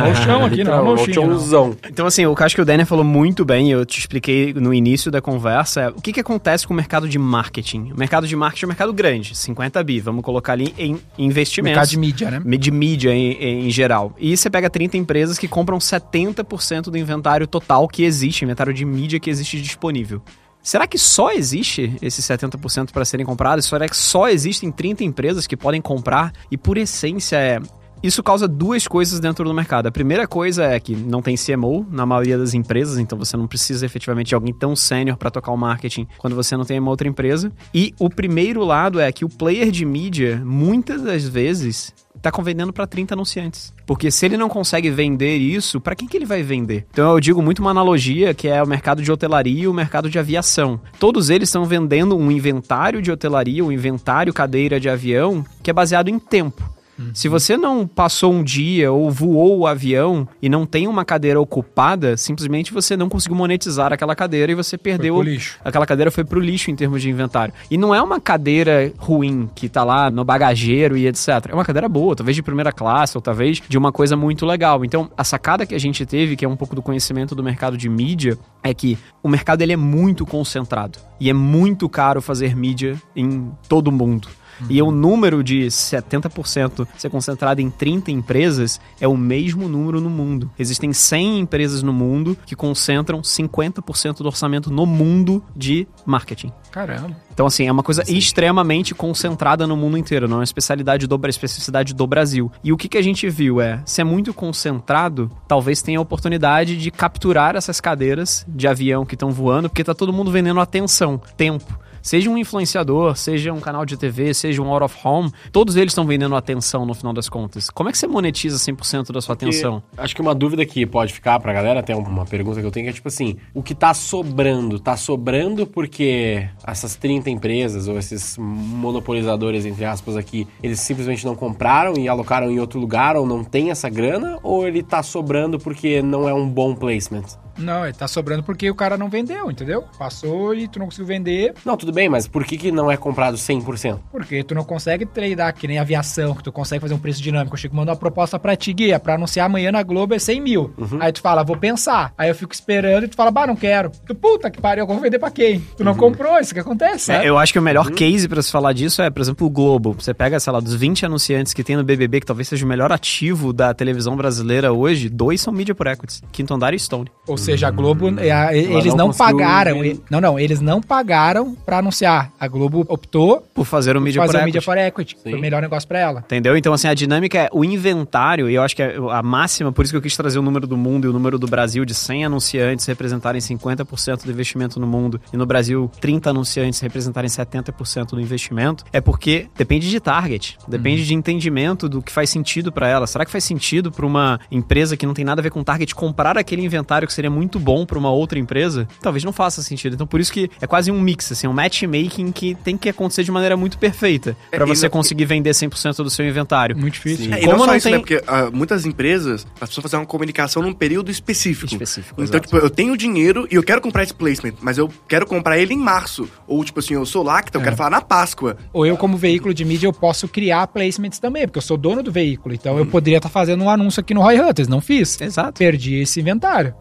É chão aqui, não é não. notionzão. Então, assim, eu acho que o Daniel falou muito bem, eu te expliquei no início da conversa, é o que, que acontece com o mercado de marketing. O mercado de marketing é um mercado grande, 50 bi, vamos colocar ali em investimentos. Mercado de mídia, né? de mídia em, em geral. E você pega 30 empresas que compram 70% do inventário total que existe, inventário de mídia que existe disponível. Será que só existe esses 70% para serem comprados? Será que só existem 30 empresas que podem comprar? E por essência é. Isso causa duas coisas dentro do mercado. A primeira coisa é que não tem CMO na maioria das empresas, então você não precisa efetivamente de alguém tão sênior para tocar o marketing quando você não tem uma outra empresa. E o primeiro lado é que o player de mídia, muitas das vezes, tá vendendo para 30 anunciantes. Porque se ele não consegue vender isso, para quem que ele vai vender? Então eu digo muito uma analogia que é o mercado de hotelaria e o mercado de aviação. Todos eles estão vendendo um inventário de hotelaria, um inventário cadeira de avião que é baseado em tempo. Se você não passou um dia ou voou o avião e não tem uma cadeira ocupada, simplesmente você não conseguiu monetizar aquela cadeira e você perdeu. pro lixo. Aquela cadeira foi pro lixo em termos de inventário. E não é uma cadeira ruim que tá lá no bagageiro e etc. É uma cadeira boa, talvez de primeira classe ou talvez de uma coisa muito legal. Então, a sacada que a gente teve, que é um pouco do conhecimento do mercado de mídia, é que o mercado ele é muito concentrado e é muito caro fazer mídia em todo o mundo. E o número de 70% ser concentrado em 30 empresas é o mesmo número no mundo. Existem 100 empresas no mundo que concentram 50% do orçamento no mundo de marketing. Caramba. Então, assim, é uma coisa extremamente concentrada no mundo inteiro, não é uma especialidade do, especificidade do Brasil. E o que, que a gente viu é, se é muito concentrado, talvez tenha a oportunidade de capturar essas cadeiras de avião que estão voando, porque tá todo mundo vendendo atenção, tempo. Seja um influenciador, seja um canal de TV, seja um out of home, todos eles estão vendendo atenção no final das contas. Como é que você monetiza 100% da sua atenção? Porque Acho que uma dúvida que pode ficar pra galera, até uma pergunta que eu tenho, que é tipo assim: o que tá sobrando? Tá sobrando porque essas 30 empresas, ou esses monopolizadores, entre aspas, aqui, eles simplesmente não compraram e alocaram em outro lugar, ou não tem essa grana? Ou ele tá sobrando porque não é um bom placement? Não, ele tá sobrando porque o cara não vendeu, entendeu? Passou e tu não conseguiu vender Não, tudo bem, mas por que, que não é comprado 100%? porque tu não consegue tradar que nem aviação, que tu consegue fazer um preço dinâmico. Eu chego mandando uma proposta pra ti, Guia, pra anunciar amanhã na Globo é 100 mil. Aí tu fala, vou pensar. Aí eu fico esperando e tu fala, bah, não quero. Tu, puta que pariu, eu vou vender pra quem? Tu não comprou, isso que acontece, É, né? eu acho que o melhor case pra se falar disso é, por exemplo, o Globo. Você pega, sei lá, dos 20 anunciantes que tem no BBB, que talvez seja o melhor ativo da televisão brasileira hoje, dois são Media por Equities, Quinto Andar e Stone. Ou seja, a Globo, é, a- eles não não, pagaram. e- Não, não, eles não pagaram pra anunciar. A Globo optou Por fazer o Media fazer por o Media Equity. for Equity. Sim. Foi o melhor negócio pra ela. Entendeu? Então, assim, a dinâmica é o inventário, e eu acho que é a máxima, por isso que eu quis trazer o número do mundo e o número do Brasil de 100 anunciantes representarem 50% do investimento no mundo, e no Brasil 30 anunciantes representarem 70% do investimento, é porque depende de target, depende de entendimento do que faz sentido pra ela. Será que faz sentido pra uma empresa que não tem nada a ver com target comprar aquele inventário que seria muito bom pra uma outra empresa? Talvez não faça sentido. Então, por isso que é quase um mix, assim, um matchmaking que tem que acontecer de maneira muito perfeita pra É, e você não- conseguir vender 100% do seu inventário. Muito difícil. É, e Como não só não isso, tem- né? Porque ah, muitas empresas, precisam fazer uma comunicação num período específico. Específico, Então, exato. tipo, eu tenho dinheiro e eu quero comprar esse placement, mas eu quero comprar ele em março. Ou, tipo assim, eu sou Lacta, eu quero falar na Páscoa. Ou eu, como veículo de mídia, eu posso criar placements também, porque eu sou dono do veículo. Então eu poderia estar fazendo um anúncio aqui no Roy Hunters, não fiz. Exato. Perdi esse inventário.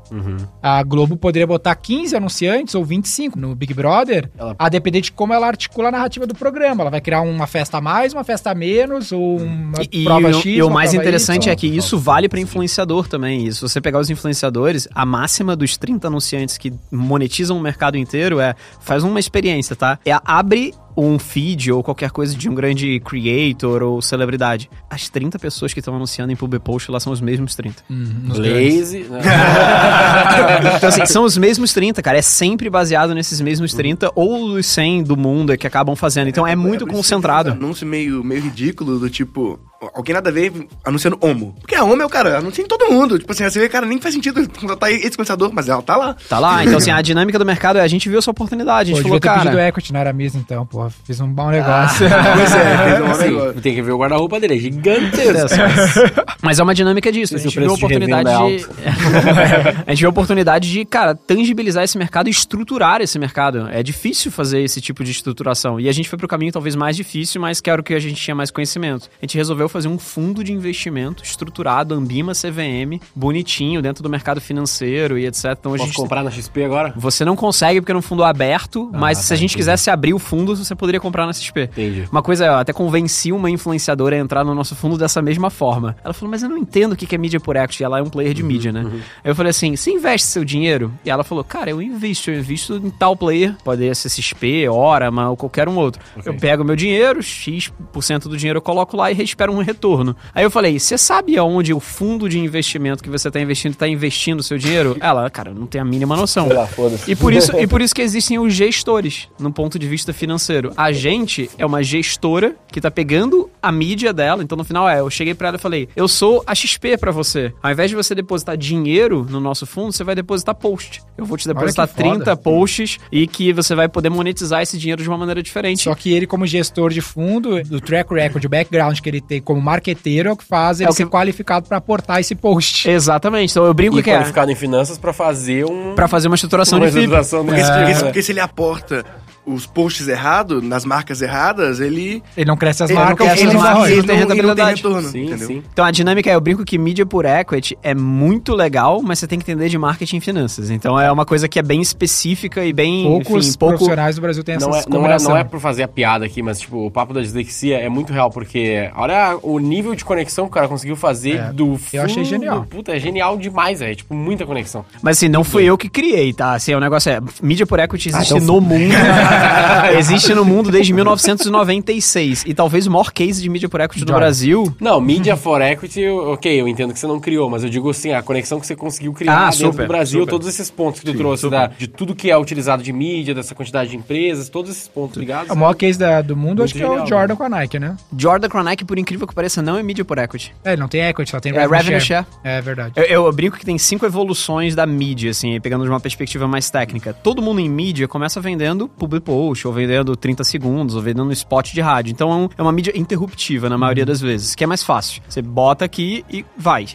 A Globo poderia botar 15 anunciantes ou 25 no Big Brother, Ela- a depender de como ela articula a narrativa do programa. Ela vai criar uma festa a mais, uma festa a menos, ou uma E, e prova o- X. e o mais interessante Y. é que isso vale para influenciador também. E se você pegar os influenciadores, a máxima dos 30 anunciantes que monetizam o mercado inteiro é faz uma experiência, tá? É abre um feed ou qualquer coisa de um grande creator ou celebridade. As 30 pessoas que estão anunciando em public post lá são os mesmos 30. Hum. Lazy. né? [LAUGHS] Então, assim, são os mesmos 30, cara. É sempre baseado nesses mesmos 30 ou os 100 do mundo que acabam fazendo. Então é muito por isso que concentrado. um Anúncio meio, meio ridículo, do tipo, alguém nada a ver anunciando Homo. Porque a Homo é o cara, anuncia em todo mundo. Tipo assim, você vê, cara, nem faz sentido contratar esse influenciador, mas ela tá lá. Tá lá. Então, assim, [LAUGHS] a dinâmica do mercado é a gente viu essa oportunidade. A Pô, gente devia falou, cara. pedido equity na Aramis, então, pô. Fiz um bom negócio. [LAUGHS] Pois é, fez um Assim, negócio. tem que ver o guarda-roupa dele, é gigantesco. [LAUGHS] Mas é uma dinâmica disso. A gente viu a de oportunidade de. revenda [LAUGHS] a gente viu a oportunidade de, cara, tangibilizar esse mercado e estruturar esse mercado. É difícil fazer esse tipo de estruturação. E a gente foi pro caminho talvez mais difícil, mas que era o que a gente tinha mais conhecimento. A gente resolveu fazer um fundo de investimento estruturado, Ambima CVM, bonitinho, dentro do mercado financeiro e etc. Então a Posso gente. comprar na XP agora? Você não consegue porque é um fundo aberto, mas tá, se a gente entendi. quisesse abrir o fundo, você poderia comprar na XP. Entendi. Uma coisa, eu até convenci uma influenciadora a entrar no nosso fundo dessa mesma forma. Ela falou, mas eu não entendo o que é mídia por equity. Ela é um player de mídia, né? Aí eu falei assim, você investe seu dinheiro? E ela falou, cara, eu invisto, eu invisto em tal player. Pode ser XP, Orama ou qualquer um outro. Eu pego meu dinheiro, X% do dinheiro eu coloco lá e espero um retorno. Aí eu falei, você sabe aonde o fundo de investimento que você está investindo está investindo seu dinheiro? Ela, cara, não tem a mínima noção. Lá. E por isso, e por isso que existem os gestores, no ponto de vista financeiro. A gente é uma gestora que tá pegando a mídia dela. Então, no final, é, eu cheguei pra ela e falei: eu sou a XP pra você. Ao invés de você depositar dinheiro no nosso fundo, você vai depositar post. Eu vou te depositar que foda. 30 posts e que você vai poder monetizar esse dinheiro de uma maneira diferente. Só que ele, como gestor de fundo, do track record, o background que ele tem como marqueteiro, é o que faz ele É o ser que- qualificado pra aportar esse post. Exatamente. Então, eu brinco E que é qualificado em finanças pra fazer um... pra fazer uma estruturação uma de FIP. estruturação do Porque, se- porque se ele aporta os posts errados, nas marcas erradas, ele. Ele não cresce as ele marcas, cresce ele as não marcas, vai. ele não tem ele não tem rentabilidade. retorno, Sim, entendeu? sim. Então a dinâmica é, eu brinco que mídia por equity é muito legal, mas você tem que entender de marketing e finanças. Então é uma coisa que é bem específica e bem, Poucos enfim, pouco... profissionais do Brasil têm essa Não é, não, é, não é por fazer a piada aqui, mas tipo, o papo da dislexia é muito real, porque olha o nível de conexão que o cara conseguiu fazer É, do eu achei fundo- genial. Puta, é genial demais, é tipo, muita conexão. Mas assim, não fui eu que criei, tá? Assim, o negócio é, mídia por equity existe então no mundo. [LAUGHS] [LAUGHS] existe no mundo desde 1996. E talvez o maior case de mídia por equity do. Brasil... Não, Media for Equity, ok, eu entendo que você não criou, mas eu digo assim, a conexão que você conseguiu criar Ah, dentro super, do Brasil, super. todos esses pontos que tu trouxe, da- de tudo que é utilizado de mídia, dessa quantidade de empresas, todos esses pontos ligados. O maior case da- do mundo, Muito acho que é o Jordan com a Nike, né? Jordan Chronic, por incrível que pareça, não é mídia por equity. É, ele não tem equity, só tem É revenue share. É verdade. Eu, eu brinco que tem cinco evoluções da mídia, assim, pegando de uma perspectiva mais técnica. Todo mundo em mídia começa vendendo public post, ou vendendo 30 segundos, ou vendendo no spot de rádio. Então é, um- é uma mídia interruptiva na maioria das vezes, que é mais fácil. Você bota aqui e vai.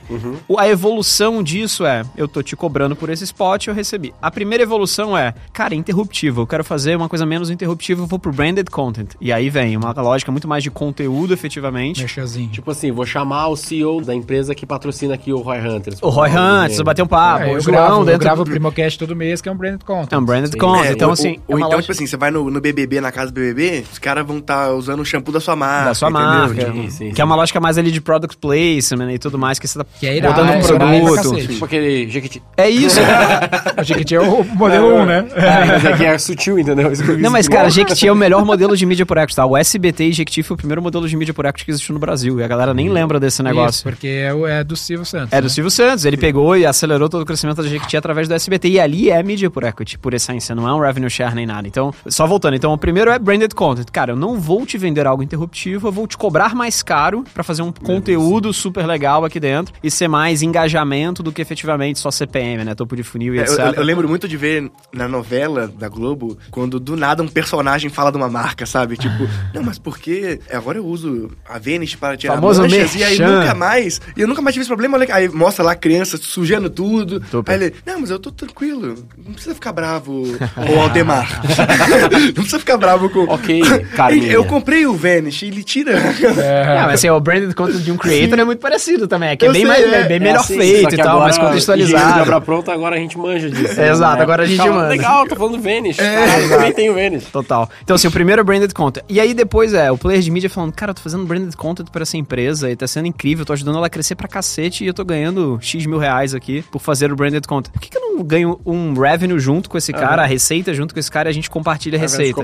O- A evolução disso é, eu tô te cobrando por esse spot, eu recebi. A primeira evolução é, cara, interruptivo. Eu quero fazer uma coisa menos interruptiva, eu vou pro branded content. E aí vem uma lógica muito mais de conteúdo, efetivamente. Tipo assim, vou chamar o CEO da empresa que patrocina aqui o Roy Hunters. O Roy Hunt, você bater um papo, É, eu, João gravo, eu dentro gravo o. Primocast todo mês, que é um branded content. É um branded Sim. content. É, então, ou- assim, ou, é uma então, lógica tipo assim, você vai no, no BBB, na casa do BBB, os caras vão estar usando o shampoo da sua marca. da sua entendeu? marca. Sim, sim, que sim. é uma lógica mais ali de product placement e tudo mais, que você tá Que é irado, botando um é produto. cacete. Tipo aquele Jequiti. É isso. [LAUGHS] O Jequiti é o modelo 1, né? É, mas aqui é sutil, entendeu? Isso Não, mas, cara. Jequiti é o melhor modelo de mídia por equity, tá? O SBT e Jequiti foi o primeiro modelo de mídia por equity que existiu no Brasil. E a galera nem lembra desse Isso, negócio. porque é, o- é do Silvio Santos. É do né? Silvio Santos, ele pegou e acelerou todo o crescimento da Jequiti através do SBT. E ali é mídia por equity, por essência, não é um revenue share nem nada. Então, só voltando. Então, o primeiro é branded content. Cara, eu não vou te vender algo interruptivo, eu vou te cobrar mais caro pra fazer um conteúdo super legal aqui dentro e ser mais engajamento do que efetivamente só CPM, né? Topo de funil e É, etc. eu, eu lembro muito de ver na novela da Globo, quando do nada um personagem fala de uma marca, sabe? Tipo, [GASPS] não, mas por que agora eu uso a Vênus para tirar Famoso manchas e aí merchan. nunca mais, e eu nunca mais tive esse problema, olha, aí mostra lá a criança sujando tudo. Super. Aí ele, não, mas eu tô tranquilo, não precisa ficar bravo, [LAUGHS] o Aldemar. [LAUGHS] não precisa ficar bravo com... Ok, [LAUGHS] Carminha. eu comprei o Vanish, ele tira... É, mas assim, o branded content de um creator é muito parecido também. É que é Eu bem, sei, mais, é. é bem É melhor assim, feito e tal, agora mais engenheiro de contextualizado. obra pronta, agora a gente manja disso. É, exato, né? agora a gente Calma, manja. Legal, tô falando Vênus. Caralho, também tem o Vênus. Total. Então, assim, o primeiro é branded content. E aí depois é o player de mídia falando, cara, eu tô fazendo branded content pra essa empresa e tá sendo incrível, tô ajudando ela a crescer pra cacete e eu tô ganhando X mil reais aqui por fazer o branded content. Por que, que eu não ganho um revenue junto com esse cara, a receita junto com esse cara e a gente compartilha a Ao invés de receita?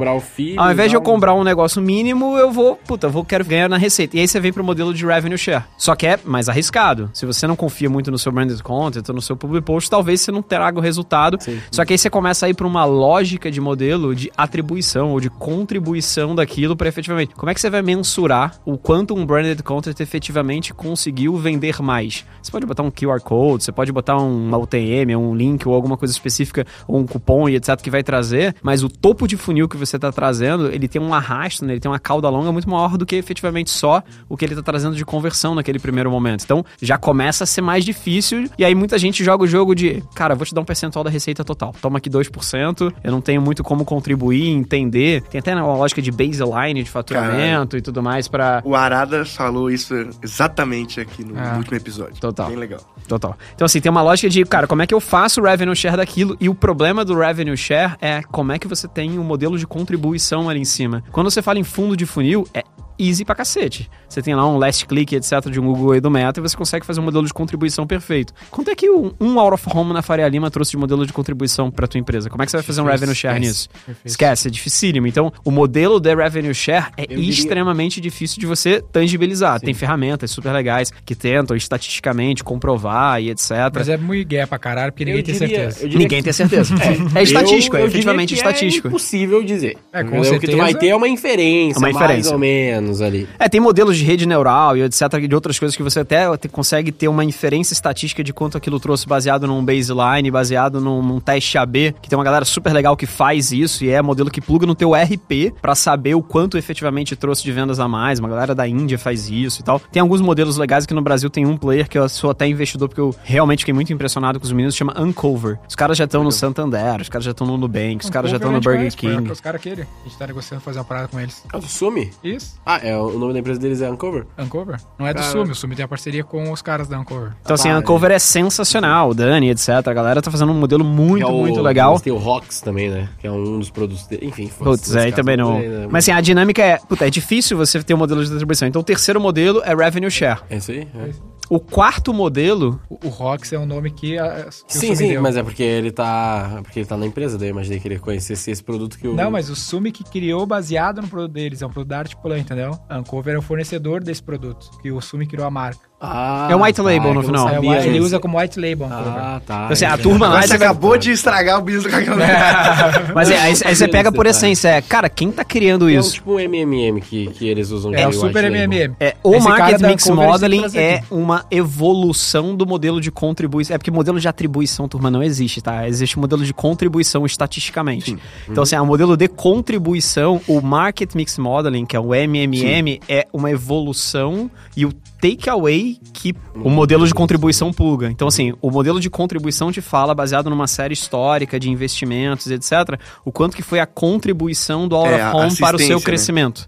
Ao invés de eu comprar um negócio mínimo, eu vou, puta, vou, quero ganhar na receita. E aí você vem pro modelo de revenue share. Só que é mais arriscado. Se você não confia muito no seu branded content ou no seu public post, talvez você não traga o resultado. Só que aí você começa a ir pra uma lógica de modelo de atribuição ou de contribuição daquilo para efetivamente. Como é que você vai mensurar o quanto um branded content efetivamente conseguiu vender mais? Você pode botar um QR Code, você pode botar um UTM, um link ou alguma coisa específica, ou um cupom e etc que vai trazer, mas o topo de funil que você está trazendo, ele tem um arrasto, né? ele tem uma cauda longa muito maior do que efetivamente só o que ele está trazendo de conversão naquele primeiro momento. Então, já começa a ser mais difícil e aí muita gente joga o jogo de, cara, vou te dar um percentual da receita total. Toma aqui 2%, eu não tenho muito como contribuir, entender. Tem até uma lógica de baseline de faturamento e tudo mais para O Arada falou isso exatamente aqui no, no último episódio. Total. Bem legal. Total. Então, assim, tem uma lógica de, cara, como é que eu faço o revenue share daquilo? E o problema do revenue share é como é que você tem um modelo de contribuição ali em cima. Quando você fala em fundo de funil, é easy pra cacete. Você tem lá um last click, etc, de um Google e do Meta e você consegue fazer um modelo de contribuição perfeito. Quanto é que um, um out of home na Faria Lima trouxe de modelo de contribuição pra tua empresa? Como é que você vai fazer um revenue share nisso? Esquece, é dificílimo. Então, o modelo de revenue share é Eu diria- extremamente difícil de você tangibilizar. Tem ferramentas super legais que tentam estatisticamente comprovar e etc. Mas é muito gué pra caralho, porque ninguém Eu tem diria- certeza. Ninguém que- tem certeza. [LAUGHS] É, estatístico, Eu- é eu efetivamente diria que estatístico. É impossível dizer. É, com? O que tu certeza. vai ter é uma inferência, Uma mais inferência. ou menos ali. É, tem modelos de rede neural e etc, de outras coisas que você até consegue ter uma inferência estatística de quanto aquilo trouxe baseado num baseline, baseado num, num teste AB, que tem uma galera super legal que faz isso e é modelo que pluga no teu RP pra saber o quanto efetivamente trouxe de vendas a mais. Uma galera da Índia faz isso e tal. Tem alguns modelos legais que no Brasil tem um player que eu sou até investidor porque eu realmente fiquei muito impressionado com os meninos, chama Uncover. Os caras já estão no Santander, os caras já estão no Nubank, os caras já estão no Burger King. Os caras aquele. A gente tá negociando fazer uma parada com eles. Ah, do Sumi? Isso, Ah, é, o nome da empresa deles é Uncover? Uncover. Não é do Cara. Sumi, o Sumi tem a parceria com os caras da Uncover. Então, assim, Ah, a Uncover é sensacional, o Dani, etc. A galera tá fazendo um modelo muito, Que é o- muito legal. Mas tem o Rox também, né? Que é um dos produtos dele. Enfim, foda-se, Putz, aí também não. né? Mas assim, a dinâmica é. Puta, é difícil você ter um modelo de distribuição. Então, o terceiro modelo é revenue share. É isso aí? É. O quarto modelo. O, o Rox é um nome que, a, que Sim, sim, deu. mas é porque ele tá. Porque ele tá na empresa, daí eu imaginei que ele conhecesse esse produto que o. Não, mas o Sumi que criou baseado no produto deles. É um produto da Articulan, entendeu? A Uncover é o fornecedor desse produto. Que o Sumi criou a marca. Ah, É um white label tá, no final. É, sabia ele usa como white label. Ah, tá. Então, assim, a turma lá... Mas você acabou de estragar o business do Cacau. [LAUGHS] Mas é, aí, aí você pega por essência, é, cara, quem tá criando É um isso? tipo um MMM que, que eles usam É o super white label. MMM. É, o Esse Market Mix Modeling é uma evolução do modelo de contribuição. É porque modelo de atribuição, turma, não existe, tá? Existe o modelo de contribuição estatisticamente. Então, assim, o modelo de contribuição, o Market Mix Modeling, que é o MMM, é uma evolução e o takeaway que o modelo de contribuição pluga. Então, assim, o modelo de contribuição te fala, baseado numa série histórica de investimentos, etc., o quanto que foi a contribuição do Out É, Home para o seu né? crescimento.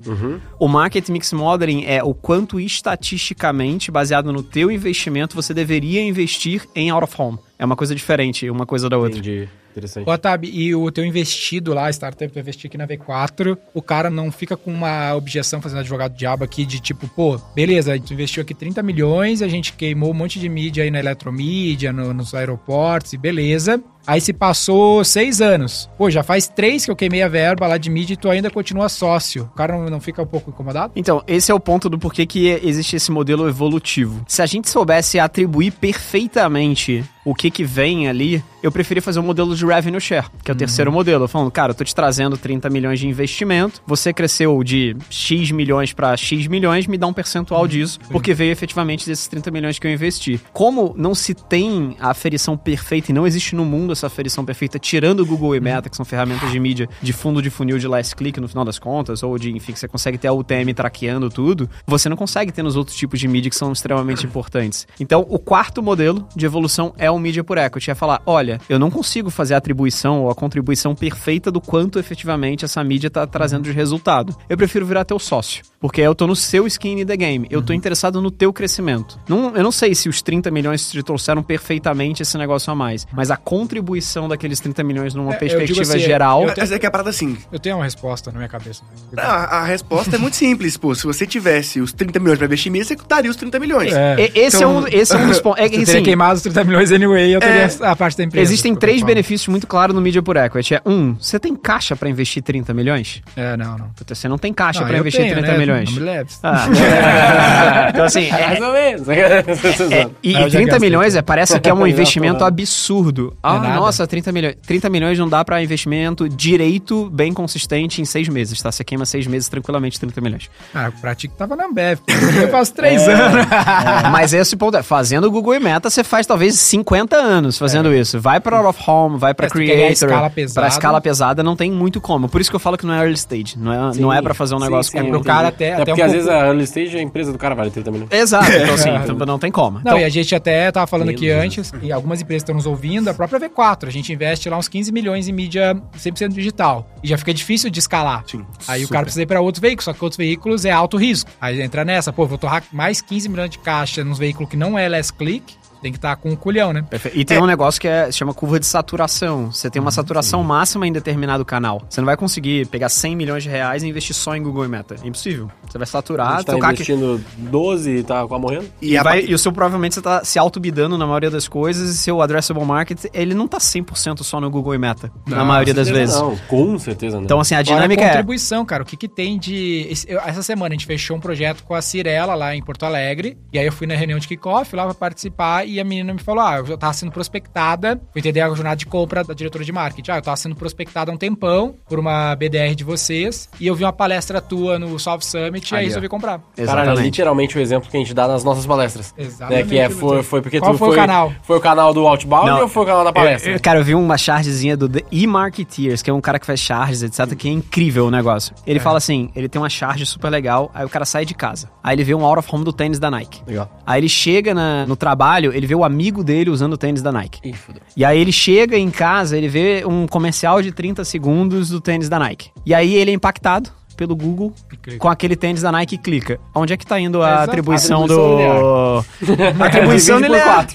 O Market Mix Modeling é o quanto estatisticamente, baseado no teu investimento, você deveria investir em Out of Home. É uma coisa diferente, uma coisa da outra. Entendi. Interessante. Tab, e o teu investido lá, startup, tu investir aqui na V4, o cara não fica com uma objeção fazendo advogado diabo aqui de tipo, pô, beleza, tu investiu aqui 30 milhões, a gente queimou um monte de mídia aí na eletromídia, no- nos aeroportos, e beleza. Aí se passou seis anos. Pô, já faz três que eu queimei a verba lá de mídia e tu ainda continua sócio. O cara não, não fica um pouco incomodado? Então, esse é o ponto do porquê que existe esse modelo evolutivo. Se a gente soubesse atribuir perfeitamente o que que vem ali, eu preferia fazer um modelo de revenue share, que é o terceiro modelo. Falando, cara, eu tô te trazendo 30 milhões de investimento, você cresceu de X milhões para X milhões, me dá um percentual disso, porque veio efetivamente desses 30 milhões que eu investi. Como não se tem a aferição perfeita e não existe no mundo essa aferição perfeita, tirando o Google e Meta, que são ferramentas de mídia de fundo de funil de last click no final das contas, ou de, enfim, que você consegue ter a UTM traqueando tudo, você não consegue ter nos outros tipos de mídia que são extremamente importantes. Então, o quarto modelo de evolução é o Media por Equity, é falar, olha, eu não consigo fazer a atribuição ou a contribuição perfeita do quanto efetivamente essa mídia está trazendo de resultado. Eu prefiro virar teu sócio, porque eu tô no seu skin in the game, eu tô interessado no teu crescimento. Não, eu não sei se os 30 milhões te trouxeram perfeitamente esse negócio a mais, mas a contribuição daqueles 30 milhões numa É, perspectiva assim, geral... eu- Mas é que a parada assim, Eu tenho uma resposta na minha cabeça. a, a resposta é muito simples, pô. Se você tivesse os 30 milhões pra investir em mídia, você daria os 30 milhões. É. E- Esse, Então- é um, esse é um dos pontos. É [LAUGHS] eu teria assim, queimado os 30 milhões anyway, eu teria É. a parte da empresa. Existem três benefícios muito claros no Media por Equity. É um, você tem caixa pra investir 30 milhões? É, não, não. Puta, Você não tem caixa Não, pra investir tenho, 30 né? milhões. Não me leve. Ah, [LAUGHS] é. então assim, é, Mais ou menos. é, e, e já 30 gastei. milhões é, parece que é um [LAUGHS] investimento absurdo. Ah, nada. nossa, 30 milhões. 30 milhões não dá pra investimento direito, bem consistente em seis meses, tá? Você queima seis meses tranquilamente 30 milhões. Ah, pra ti que tava na Ambev. Eu faço três [LAUGHS] anos. Mas esse ponto é, fazendo o Google e Meta, você faz talvez 50 anos fazendo isso. Vai pra Out of Home, vai pra É, a Creator. escala pesada- Pra escala pesada não tem muito como. Por isso que eu falo que não é early stage. Não é, não é pra fazer um Sim, negócio sim, com... pro entendi. cara até- É até porque um às pouco- vezes a early stage, a empresa do cara vale 30 milhões. Exato, então assim, [LAUGHS] então não tem como. Não, Então, e a gente até tava falando aqui antes, e algumas empresas estão nos ouvindo, a própria V4, a gente investe lá uns 15 milhões em mídia 100% digital. E já fica difícil de escalar. Sim, Aí o super. cara precisa ir pra outros veículos, só que outros veículos é alto risco. Aí entra nessa, pô, vou torrar mais 15 milhões de caixa nos veículos que não é last click, tem que estar com um culhão, né? Perfeito. E tem um negócio que é, se chama curva de saturação. Você tem uma saturação máxima em determinado canal. Você não vai conseguir pegar 100 milhões de reais e investir só em Google e Meta. É impossível. Você vai saturar, tá tocar aqui. investindo 12 e tá quase morrendo. E E, a vai, e o seu provavelmente você tá se auto-bidando na maioria das coisas e seu addressable market, ele não tá 100% só no Google e Meta, na Não, maioria das vezes. Não, com certeza não. Então, assim, a dinâmica a é. contribuição, cara. O que, que tem de. essa semana a gente fechou um projeto com a Cirela lá em Porto Alegre. E aí eu fui na reunião de kickoff lá pra participar. E a menina me falou: Ah, eu tava sendo prospectada. Fui entender a jornada de compra da diretora de marketing. Ah, eu tava sendo prospectada há um tempão por uma BDR de vocês. E eu vi uma palestra tua no South Summit. E aí Ali, ó. resolvi comprar. Cara, é Exatamente. literalmente o exemplo que a gente dá nas nossas palestras. Exatamente. Né, que é, foi, foi porque Qual tu foi o canal? Foi o canal do Outbound Não, ou foi o canal da palestra? Eu- eu- cara, eu vi uma chargezinha do The E-Marketeers, que é um cara que faz charges, etc, que é incrível o negócio. Ele fala assim, ele tem uma charge super legal, aí o cara sai de casa. Aí ele vê um out of home do tênis da Nike. Legal. Aí ele chega na- no trabalho, ele vê o amigo dele usando o tênis da Nike. Ih. E aí ele chega em casa, ele vê um comercial de 30 segundos do tênis da Nike. E aí ele é impactado pelo Google E com aquele tênis da Nike e clica. Onde é que tá indo a atribuição, Atribuição do... [LAUGHS] atribuição por linear.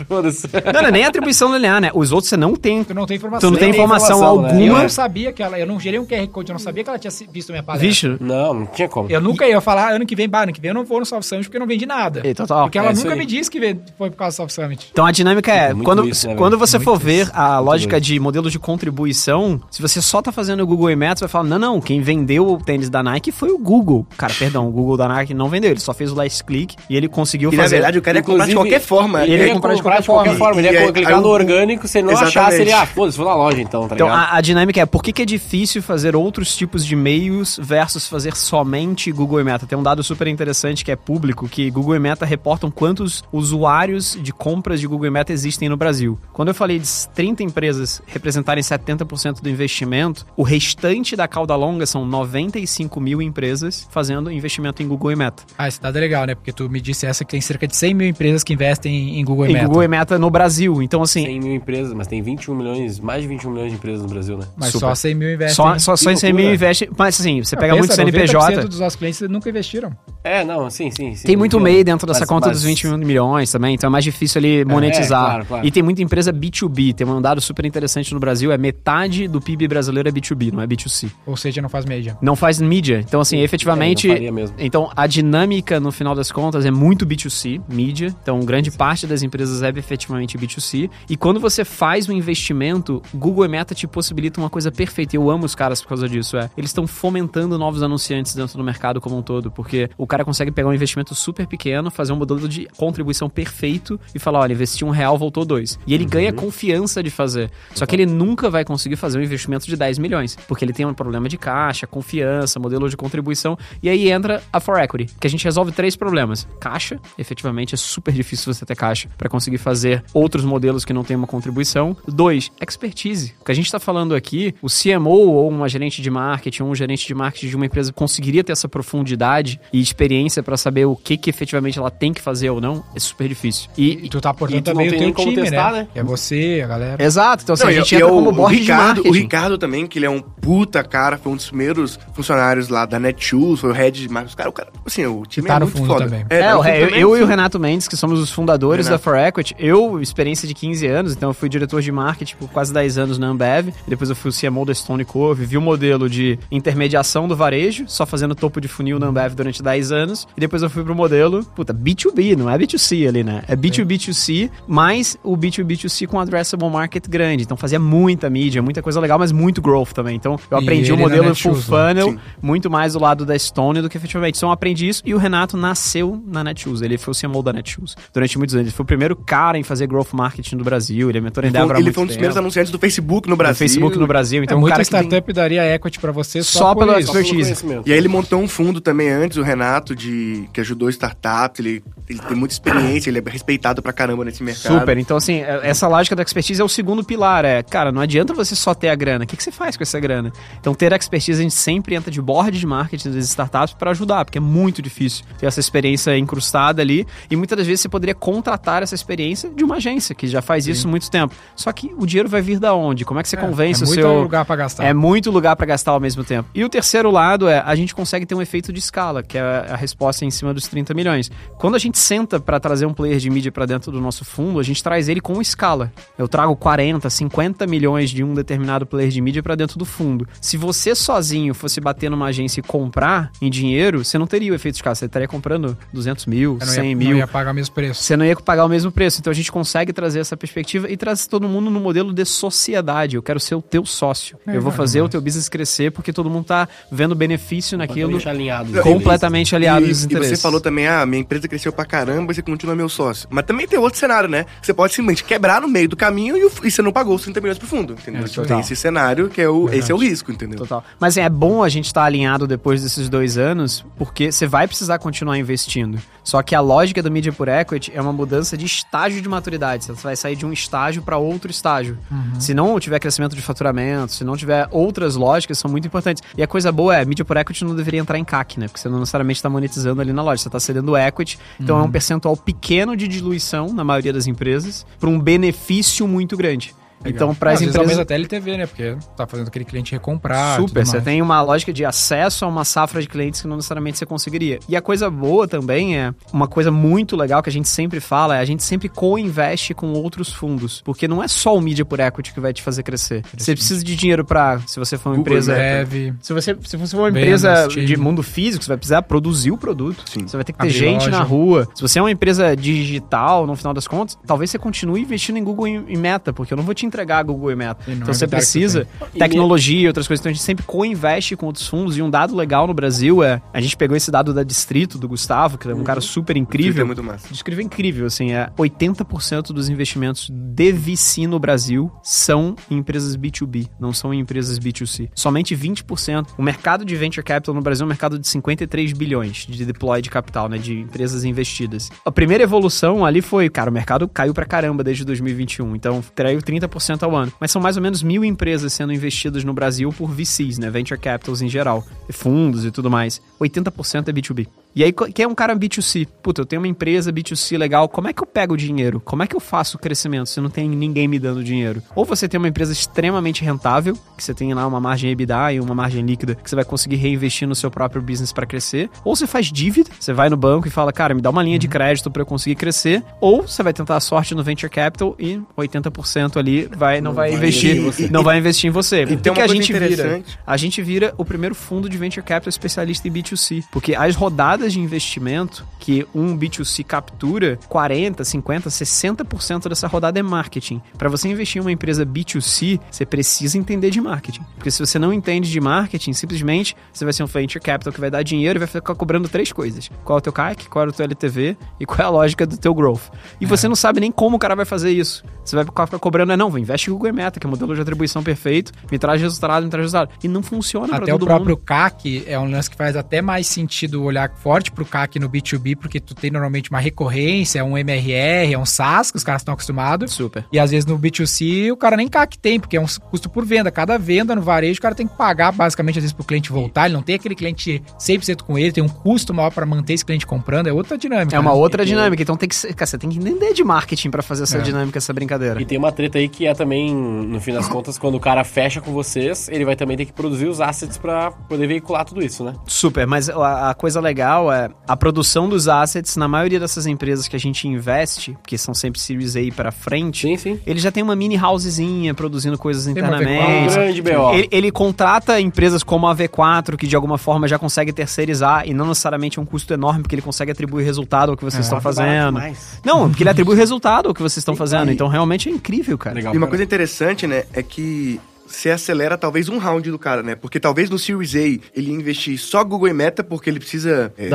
Não, não é nem atribuição linear, né? Os outros você não tem Tu não tem informação. Tu não tem informação, informação, né? Eu alguma. não sabia que ela. Eu não gerei um QR Code, eu não sabia que ela tinha visto minha palestra. Vixe. Não, não tinha como. Eu nunca ia falar ano que vem, bah, ano que vem eu não vou no South Summit porque eu não vendi nada. É, total. Porque ela É nunca me disse que veio- foi por causa do South Summit. Então a dinâmica é, É muito quando, isso, né, quando você Muito for ver isso. a lógica doido. de modelo de contribuição, se você só tá fazendo o Google e Meta, você vai falar, não, não, quem vendeu o tênis da Nike foi o Google. Cara, perdão, o Google da Nike não vendeu, ele só fez o last click e ele conseguiu E na fazer. verdade o cara ia comprar de qualquer forma. ele Ele ia ia comprar comprar de de qualquer qualquer forma. Ele E ia aí- clicar aí no orgânico, se não Exatamente. achasse, ele, ah, foda-se, vou na loja então, tá Então, ligado? a, a dinâmica é por que, que é difícil fazer outros tipos de meios versus fazer somente Google e Meta? Tem um dado super interessante que é público, que Google e Meta reportam quantos usuários de compras de Google e Meta existem no Brasil. Quando eu falei de 30 empresas representarem 70% do investimento, o restante da cauda longa são 95 mil empresas fazendo investimento em Google e Meta. Ah, esse dado é legal, né? Porque tu me disse essa que tem cerca de 100 mil empresas que investem em Google e Em Meta. Google e Meta no Brasil. Então, assim, 100 mil empresas, mas tem 21 milhões, mais de 21 milhões de empresas no Brasil, né? Mas Super. só 100 mil investem. só, só, só em 100 mil loucura. investe. Mas assim, você pega muito pensa, CNPJ. 90% dos nossos clientes nunca investiram. É, não, sim, sim. sim Tem muito. MEI dentro dessa Mas- conta mas- dos 20 milhões também, então é mais difícil ali monetizar. claro, claro. E tem muita empresa B2B, tem um dado super interessante no Brasil, é metade do PIB brasileiro é B2B, não é B2C. Ou seja, não faz mídia. Não faz mídia. Então, assim, efetivamente. É, faria mesmo. então, a dinâmica, no final das contas, é muito B2C, mídia. Então, grande parte das empresas é efetivamente B2C. E quando você faz um investimento, Google e Meta te possibilita uma coisa perfeita. E eu amo os caras por causa disso. É, eles estão fomentando novos anunciantes dentro do mercado como um todo. Porque o cara consegue pegar um investimento super pequeno, fazer um modelo de contribuição perfeito e falar: olha, investi um real, voltou dois. E ele ganha confiança de fazer. Só que ele nunca vai conseguir fazer um investimento de 10 milhões. Porque ele tem um problema de caixa, confiança, modelo de contribuição. E aí entra a For Equity, que a gente resolve três problemas. Caixa, efetivamente, é super difícil você ter caixa para conseguir fazer outros modelos que não tem uma contribuição. Dois, expertise. O que a gente está falando aqui, o CMO ou uma gerente de marketing ou um gerente de marketing de uma empresa conseguiria ter essa profundidade e experiência para saber o que, que efetivamente ela tem que fazer ou não, é super difícil. E, E tu tá aportando e não também o tem teu nem como time, testar, né? né? É você, a galera. Exato, então assim, Não, a gente e entra é o- como o Ricardo, o Ricardo também, que ele é um puta cara, foi um dos primeiros funcionários lá da Netshoes, foi o de marketing. Os caras, o cara, assim, o time tá é no muito fundo foda. também. É, tá o no fundo Re- também, eu e o. Renato Mendes, que somos os fundadores Renato. da For Equity, eu, experiência de 15 anos, então eu fui diretor de marketing por quase 10 anos na Ambev, depois eu fui o CMO da Stone Co, vivi o modelo de intermediação do varejo, só fazendo topo de funil na Ambev durante 10 anos, e depois eu fui pro modelo, puta, B2B, não é B2C ali, né? É B2B2C, mais o B2B2C com addressable market grande, então fazia muita mídia, muita coisa legal, mas muito growth também, então eu aprendi o na modelo full né? funnel, Sim. muito mais do lado da Stone do que efetivamente. Então eu aprendi isso e o Renato nasceu na Netshoes. Ele foi o CMO da Netshoes durante muitos anos. Ele foi o primeiro cara em fazer growth marketing do Brasil. Ele é mentor em Ele foi, ele muito foi um dos tempo. primeiros anunciantes do Facebook no Do Brasil. Facebook no Brasil. Então é, um muita cara que tem- startup daria equity pra você só, Só pela isso. Expertise. E aí ele montou um fundo também antes, o Renato, de que ajudou startups, ele, ele tem muita experiência, ele é respeitado pra caramba nesse mercado. Super. Então, assim, é- essa lógica da expertise é o segundo pilar. É, cara, não adianta você só ter a grana. O que, que você faz com essa grana? Então, ter a expertise, a gente sempre entra de board de marketing das startups para ajudar, porque é muito difícil ter essa experiência incrustada ali. E muitas das vezes você poderia contratar essa experiência de uma agência que já faz isso há muito tempo. Só que o dinheiro vai vir da onde? Como é que você convence é o muito seu. lugar pra gastar. É muito lugar para gastar ao mesmo tempo. E o terceiro lado é a gente consegue ter um efeito de escala, que é a resposta em cima dos 30 milhões. Quando a gente senta para trazer um player de mídia para dentro do nosso fundo, a gente traz ele com escala. Eu trago 40, 50 milhões de um determinado player de mídia para dentro do fundo. Se você sozinho fosse bater numa agência e comprar em dinheiro, você não teria o efeito de escala. Você estaria comprando 200 mil, Eu não 100 ia, mil não ia pagar o mesmo preço. você não ia pagar o mesmo preço. Então a gente consegue trazer essa perspectiva e trazer todo mundo no modelo de sociedade. Eu quero ser o teu sócio. É, eu vou fazer mas- o teu business crescer porque todo mundo tá vendo benefício naquilo. Completamente alinhados. Completamente aliado E, dos e interesses. você falou também, ah, minha empresa cresceu pra caramba e você continua meu sócio. Mas também tem outro cenário, né? Você pode simplesmente quebrar no meio do caminho e, o- e você não pagou os 30 milhões pro fundo, entendeu? É, Então tem esse cenário que é o, esse é o risco, entendeu? Total. Mas assim, é bom a gente estar alinhado depois desses dois anos, porque você vai precisar continuar investindo. Só que a lógica da Media por Equity é uma mudança de estágio de maturidade. Você vai sair de um estágio para outro estágio. Se não tiver crescimento de faturamento, se não tiver outras lógicas, são muito importantes. E a coisa boa é, Media por Equity não deveria entrar em CAC, né? Porque você não necessariamente está monetizando ali na loja, você está cedendo equity. Então é um percentual pequeno de diluição, na maioria das empresas, para um benefício muito grande. Então, para as Às vezes empresas. aumenta até LTV, né? Porque tá fazendo aquele cliente recomprar. Super, tudo você mais. tem uma lógica de acesso a uma safra de clientes que não necessariamente você conseguiria. E a coisa boa também é, uma coisa muito legal que a gente sempre fala, é a gente sempre co-investe com outros fundos. Porque não é só o mídia por equity que vai te fazer crescer. Você precisa de dinheiro para, se você for uma Google, empresa... Deve. Se você, se você for uma Vendas, empresa time. de mundo físico, você vai precisar produzir o produto. Sim. Você vai ter que ter Abrir gente loja. na rua. Se você é uma empresa digital, no final das contas, talvez você continue investindo em Google e em Meta, porque eu não vou te te entregar a Google e Meta. E Então é você precisa tecnologia e outras coisas. Então a gente sempre co-investe com outros fundos. E um dado legal no Brasil é, a gente pegou esse dado da Distrito, do Gustavo, que é um cara super é incrível. muito massa. Descreve incrível, assim, é 80% dos investimentos de VC no Brasil são em empresas B2B, não são em empresas B2C. Somente 20%. O mercado de venture capital no Brasil é um mercado de 53 bilhões de deploy de capital, né, de empresas investidas. A primeira evolução ali foi, cara, o mercado caiu pra caramba desde 2021, então traiu 30% ao ano. Mas são mais ou menos mil empresas sendo investidas no Brasil por VCs, né, venture capitals em geral, fundos e tudo mais. 80% é B2B. E aí, quem é um cara B2C? Puta, eu tenho uma empresa B2C legal, como é que eu pego o dinheiro? Como é que eu faço o crescimento se não tem ninguém me dando dinheiro? Ou você tem uma empresa extremamente rentável, que você tem lá uma margem EBITDA e uma margem líquida, que você vai conseguir reinvestir no seu próprio business para crescer. Ou você faz dívida, você vai no banco e fala, cara, me dá uma linha de crédito para eu conseguir crescer. Ou você vai tentar a sorte no venture capital e 80% ali vai, não, vai, vai investir, não vai investir em você. E O tem que uma a gente vira? a gente vira o primeiro fundo de venture capital especialista em B2C. Porque as rodadas de investimento que um B2C captura, 40, 50, 60% dessa rodada é marketing. Para você investir em uma empresa B2C, você precisa entender de marketing. Porque se você não entende de marketing, simplesmente você vai ser um venture capital que vai dar dinheiro e vai ficar cobrando três coisas. Qual é o teu CAC, qual é o teu LTV e qual é a lógica do teu growth. E você não sabe nem como o cara vai fazer isso. Você vai ficar cobrando, é não, investe em Google Meta, que é o modelo de atribuição perfeito, me traz resultado, me traz resultado. E não funciona Até o próprio mundo. CAC é um lance que faz até mais sentido olhar forte pro CAC no B2B, porque tu tem normalmente uma recorrência, um MRR, é um SaaS, que os caras estão acostumados. Super. E às vezes no B2C o cara nem CAC tem, porque é um custo por venda. Cada venda no varejo o cara tem que pagar basicamente às vezes pro cliente voltar. Ele não tem aquele cliente 100% com ele, tem um custo maior para manter esse cliente comprando. É outra dinâmica. É uma né? outra E tem- dinâmica, então tem que ser, cara, você tem que entender de marketing pra fazer essa É. dinâmica, essa brincadeira. E tem uma treta aí que é também, no fim das contas, quando o cara fecha com vocês, ele vai também ter que produzir os assets pra poder veicular tudo isso, né? Super, mas a, a coisa legal é a produção dos assets, na maioria dessas empresas que a gente investe, porque são sempre Series A pra frente, Sim, sim. ele já tem uma mini housezinha produzindo coisas uma internamente. V4. Grande BO. Ele, ele contrata empresas como a V4, que de alguma forma já consegue terceirizar, e não necessariamente é um custo enorme, porque ele consegue atribuir resultado ao que vocês É. estão fazendo. Não, porque ele atribui resultado ao que vocês estão fazendo. Então realmente é incrível, cara. Legal. E uma cara. coisa interessante, né, é que você acelera talvez um round do cara, né? Porque talvez no Series A ele investir só Google e Meta porque ele precisa é,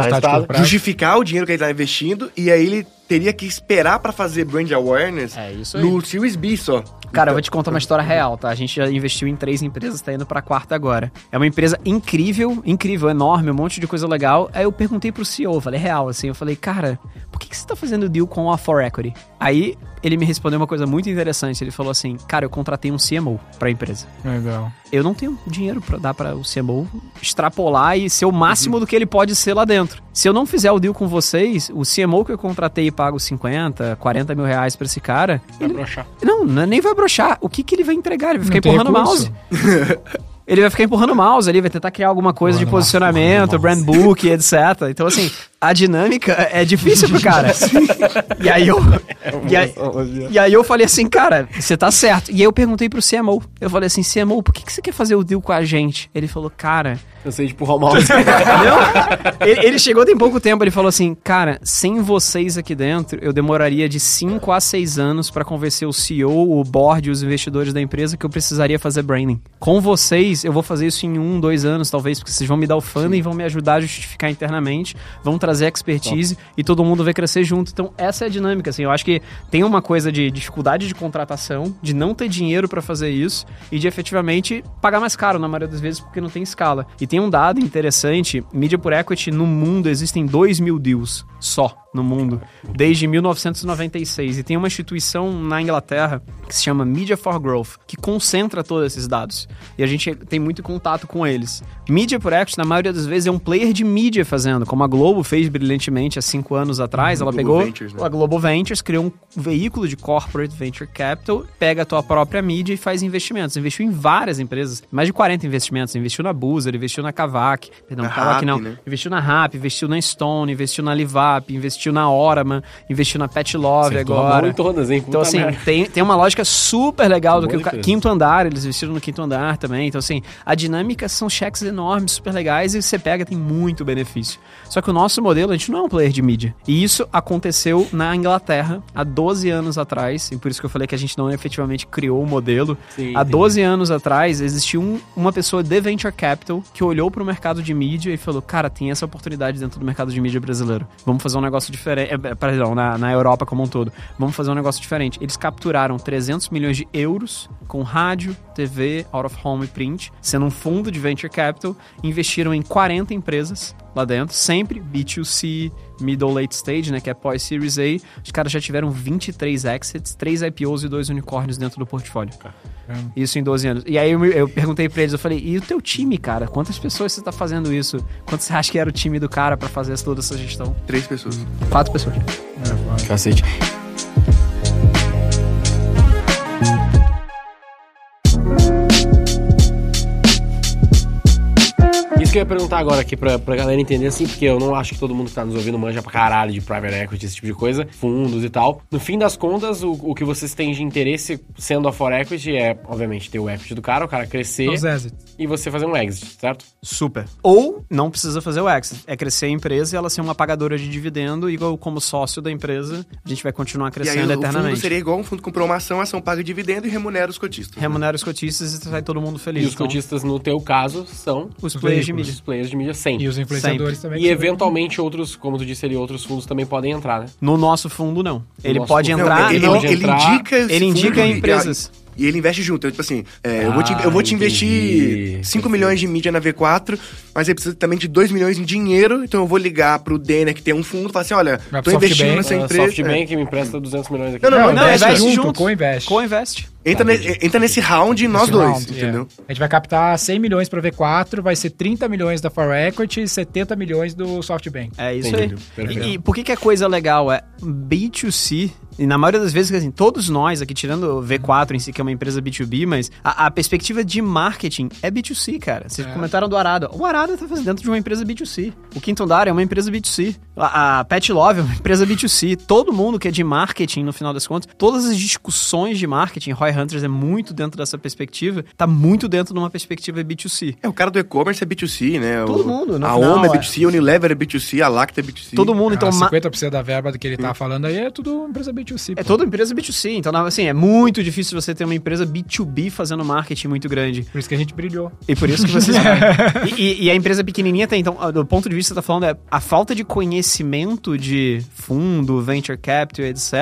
justificar o dinheiro que ele tá investindo e aí ele teria que esperar pra fazer brand awareness É isso aí. no Series B só. Cara, eu vou te contar uma história real, tá? A gente já investiu em três empresas, tá indo pra quarta agora. É uma empresa incrível, incrível, enorme, um monte de coisa legal. Aí eu perguntei pro CEO, falei, real, assim, eu falei, cara, por que, que você tá fazendo deal com a For Equity? Aí ele me respondeu uma coisa muito interessante. Ele falou assim, cara, eu contratei um CMO pra empresa. Legal. Eu não tenho dinheiro pra dar para o CMO extrapolar e ser o máximo do que ele pode ser lá dentro. Se eu não fizer o deal com vocês, o CMO que eu contratei e pago 50, 40 mil reais pra esse cara, Vai broxar. não, nem vai broxar. O que, que ele vai entregar? Ele vai ficar Não empurrando o mouse. [LAUGHS] Ele vai ficar empurrando o mouse ali, vai tentar criar alguma coisa de posicionamento, brand book, etc. Então, assim, a dinâmica é difícil pro cara. [LAUGHS] e aí eu. E aí, e aí eu falei assim, cara, você tá certo. E aí eu perguntei pro CMO. Eu falei assim, CMO, por que, que você quer fazer o deal com a gente? Ele falou, cara, Eu sei de empurrar o mouse. [LAUGHS] não. Ele, ele chegou tem pouco tempo, ele falou assim, cara, sem vocês aqui dentro, eu demoraria de 5 a 6 anos pra convencer o CEO, o board e os investidores da empresa que eu precisaria fazer branding. Com vocês, eu vou fazer isso em um, dois anos, talvez, porque vocês vão me dar o funding e vão me ajudar a justificar internamente, vão trazer expertise e todo mundo vai crescer junto. Então, essa é a dinâmica, assim. Eu acho que tem uma coisa de dificuldade de contratação, de não ter dinheiro pra fazer isso e de efetivamente pagar mais caro na maioria das vezes porque não tem escala. E tem um dado interessante: mídia por equity no mundo existem 2 mil deals só no mundo, desde 1996. E tem uma instituição na Inglaterra que se chama Media for Growth, que concentra todos esses dados. E a gente tem muito contato com eles. Mídia por equity, na maioria das vezes, é um player de mídia fazendo, como a Globo fez brilhantemente há cinco anos atrás. Ela Global pegou Ventures, né? a Global Ventures, criou um veículo de corporate venture capital, pega a tua própria mídia e faz investimentos. Investiu em várias empresas, mais de 40 investimentos. Investiu na Boozer, investiu na Kavak, perdão, Na Kavak Rappi, não. né? Investiu na Rap, investiu na Stone, investiu na Livap, investiu investiu na Orama, investiu na Pet Love Acertou agora. todas, hein? Então, assim, merda. tem, tem uma lógica super legal do que o quinto andar, eles investiram no quinto andar também. Então, assim, a dinâmica são cheques enormes, super legais, e você pega, tem muito benefício. Só que o nosso modelo, a gente não é um player de mídia. E isso aconteceu na Inglaterra há 12 anos atrás, e por isso que eu falei que a gente não efetivamente criou o modelo. Sim, há entendi. 12 anos atrás, existiu um- uma pessoa de Venture Capital que olhou para o mercado de mídia e falou: Cara, tem essa oportunidade dentro do mercado de mídia brasileiro. Vamos fazer um negócio diferente. eh, Perdão, na, na Europa como um todo. Vamos fazer um negócio diferente. Eles capturaram 300 milhões de euros com rádio, TV, out of home e print, sendo um fundo de Venture Capital. Investiram em 40 empresas lá dentro, sempre B2C, middle late stage, né, que é pós Series A. Os caras já tiveram 23 exits, 3 IPOs e 2 unicórnios dentro do portfólio. Isso em 12 anos. E aí eu, eu perguntei pra eles, eu falei, e o teu time, cara? Quantas pessoas você tá fazendo isso? Quanto você acha que era o time do cara pra fazer toda essa gestão? Três pessoas. Quatro pessoas. Cacete. Isso que eu ia perguntar agora aqui pra, pra galera entender, assim, porque eu não acho que todo mundo que tá nos ouvindo manja pra caralho de private equity, esse tipo de coisa, fundos e tal. No fim das contas, o, o que vocês têm de interesse sendo a for equity é, obviamente, ter o equity do cara, o cara crescer Os exits. e você fazer um exit, certo? Super. Ou não precisa fazer o exit. É crescer a empresa e ela ser uma pagadora de dividendo e eu, como sócio da empresa, a gente vai continuar E aí crescendo o fundo eternamente. seria igual um fundo comprou uma ação, a ação paga dividendo e remunera os cotistas. né? Remunera os cotistas e sai todo mundo feliz. E os Então, cotistas, no teu caso, são os players de mídia. os players de mídia sempre. E os influenciadores também. E eventualmente outros, como tu disse ali, outros fundos também podem entrar, né? No nosso fundo, não. Ele nosso pode fundo. Não, entrar... ele, no- pode ele entrar- indica ele indica empresas. E ele investe junto. Então, tipo assim, é, eu, vou te, eu vou te Ah, investir entendi. 5 milhões de mídia na V4, mas ele precisa também de 2 milhões em dinheiro. Então eu vou ligar pro Denner, que tem um fundo, e falar assim: olha, Vai tô investindo SoftBank. nessa Ah, empresa. SoftBank me empresta 200 milhões aqui. Não, não, Não, não, investe investe junto, junto. co-investe. Co-investe. É, entra, ne- entra nesse round nós Esse dois, round, entendeu? é. A gente vai captar 100 milhões para V4, vai ser 30 milhões da For Equity e 70 milhões do SoftBank. É isso Entendi. aí. E, e por que, que a coisa legal é B2C? E na maioria das vezes, assim, todos nós aqui, tirando o V4 em si, que é uma empresa B2B, mas a, a perspectiva de marketing é B2C, cara. Vocês É. comentaram do Arada. O Arada tá fazendo dentro de uma empresa B2C. O Quinto Andar é uma empresa B2C. A, a Pet Love é uma empresa B2C. Todo mundo que é de marketing, no final das contas, todas as discussões de marketing, Roy Hunters é muito dentro dessa perspectiva, tá muito dentro de uma perspectiva B2C. É, o cara do e-commerce é B2C, né? Todo O- mundo, no A final, OMA é é. B2C, a Unilever é B2C, a Lacta é B2C. Todo mundo, então... Ah, ma- 50% da verba do que ele tá falando aí é tudo empresa B2C. É pô. toda empresa B2C, então assim, é muito difícil você ter uma empresa B2B fazendo marketing muito grande. Por isso que a gente brilhou. E por isso que vocês. [LAUGHS] e, e- e a empresa pequenininha tem, então, do ponto de vista que você tá falando, é a falta de conhecimento de fundo, venture capital, etc.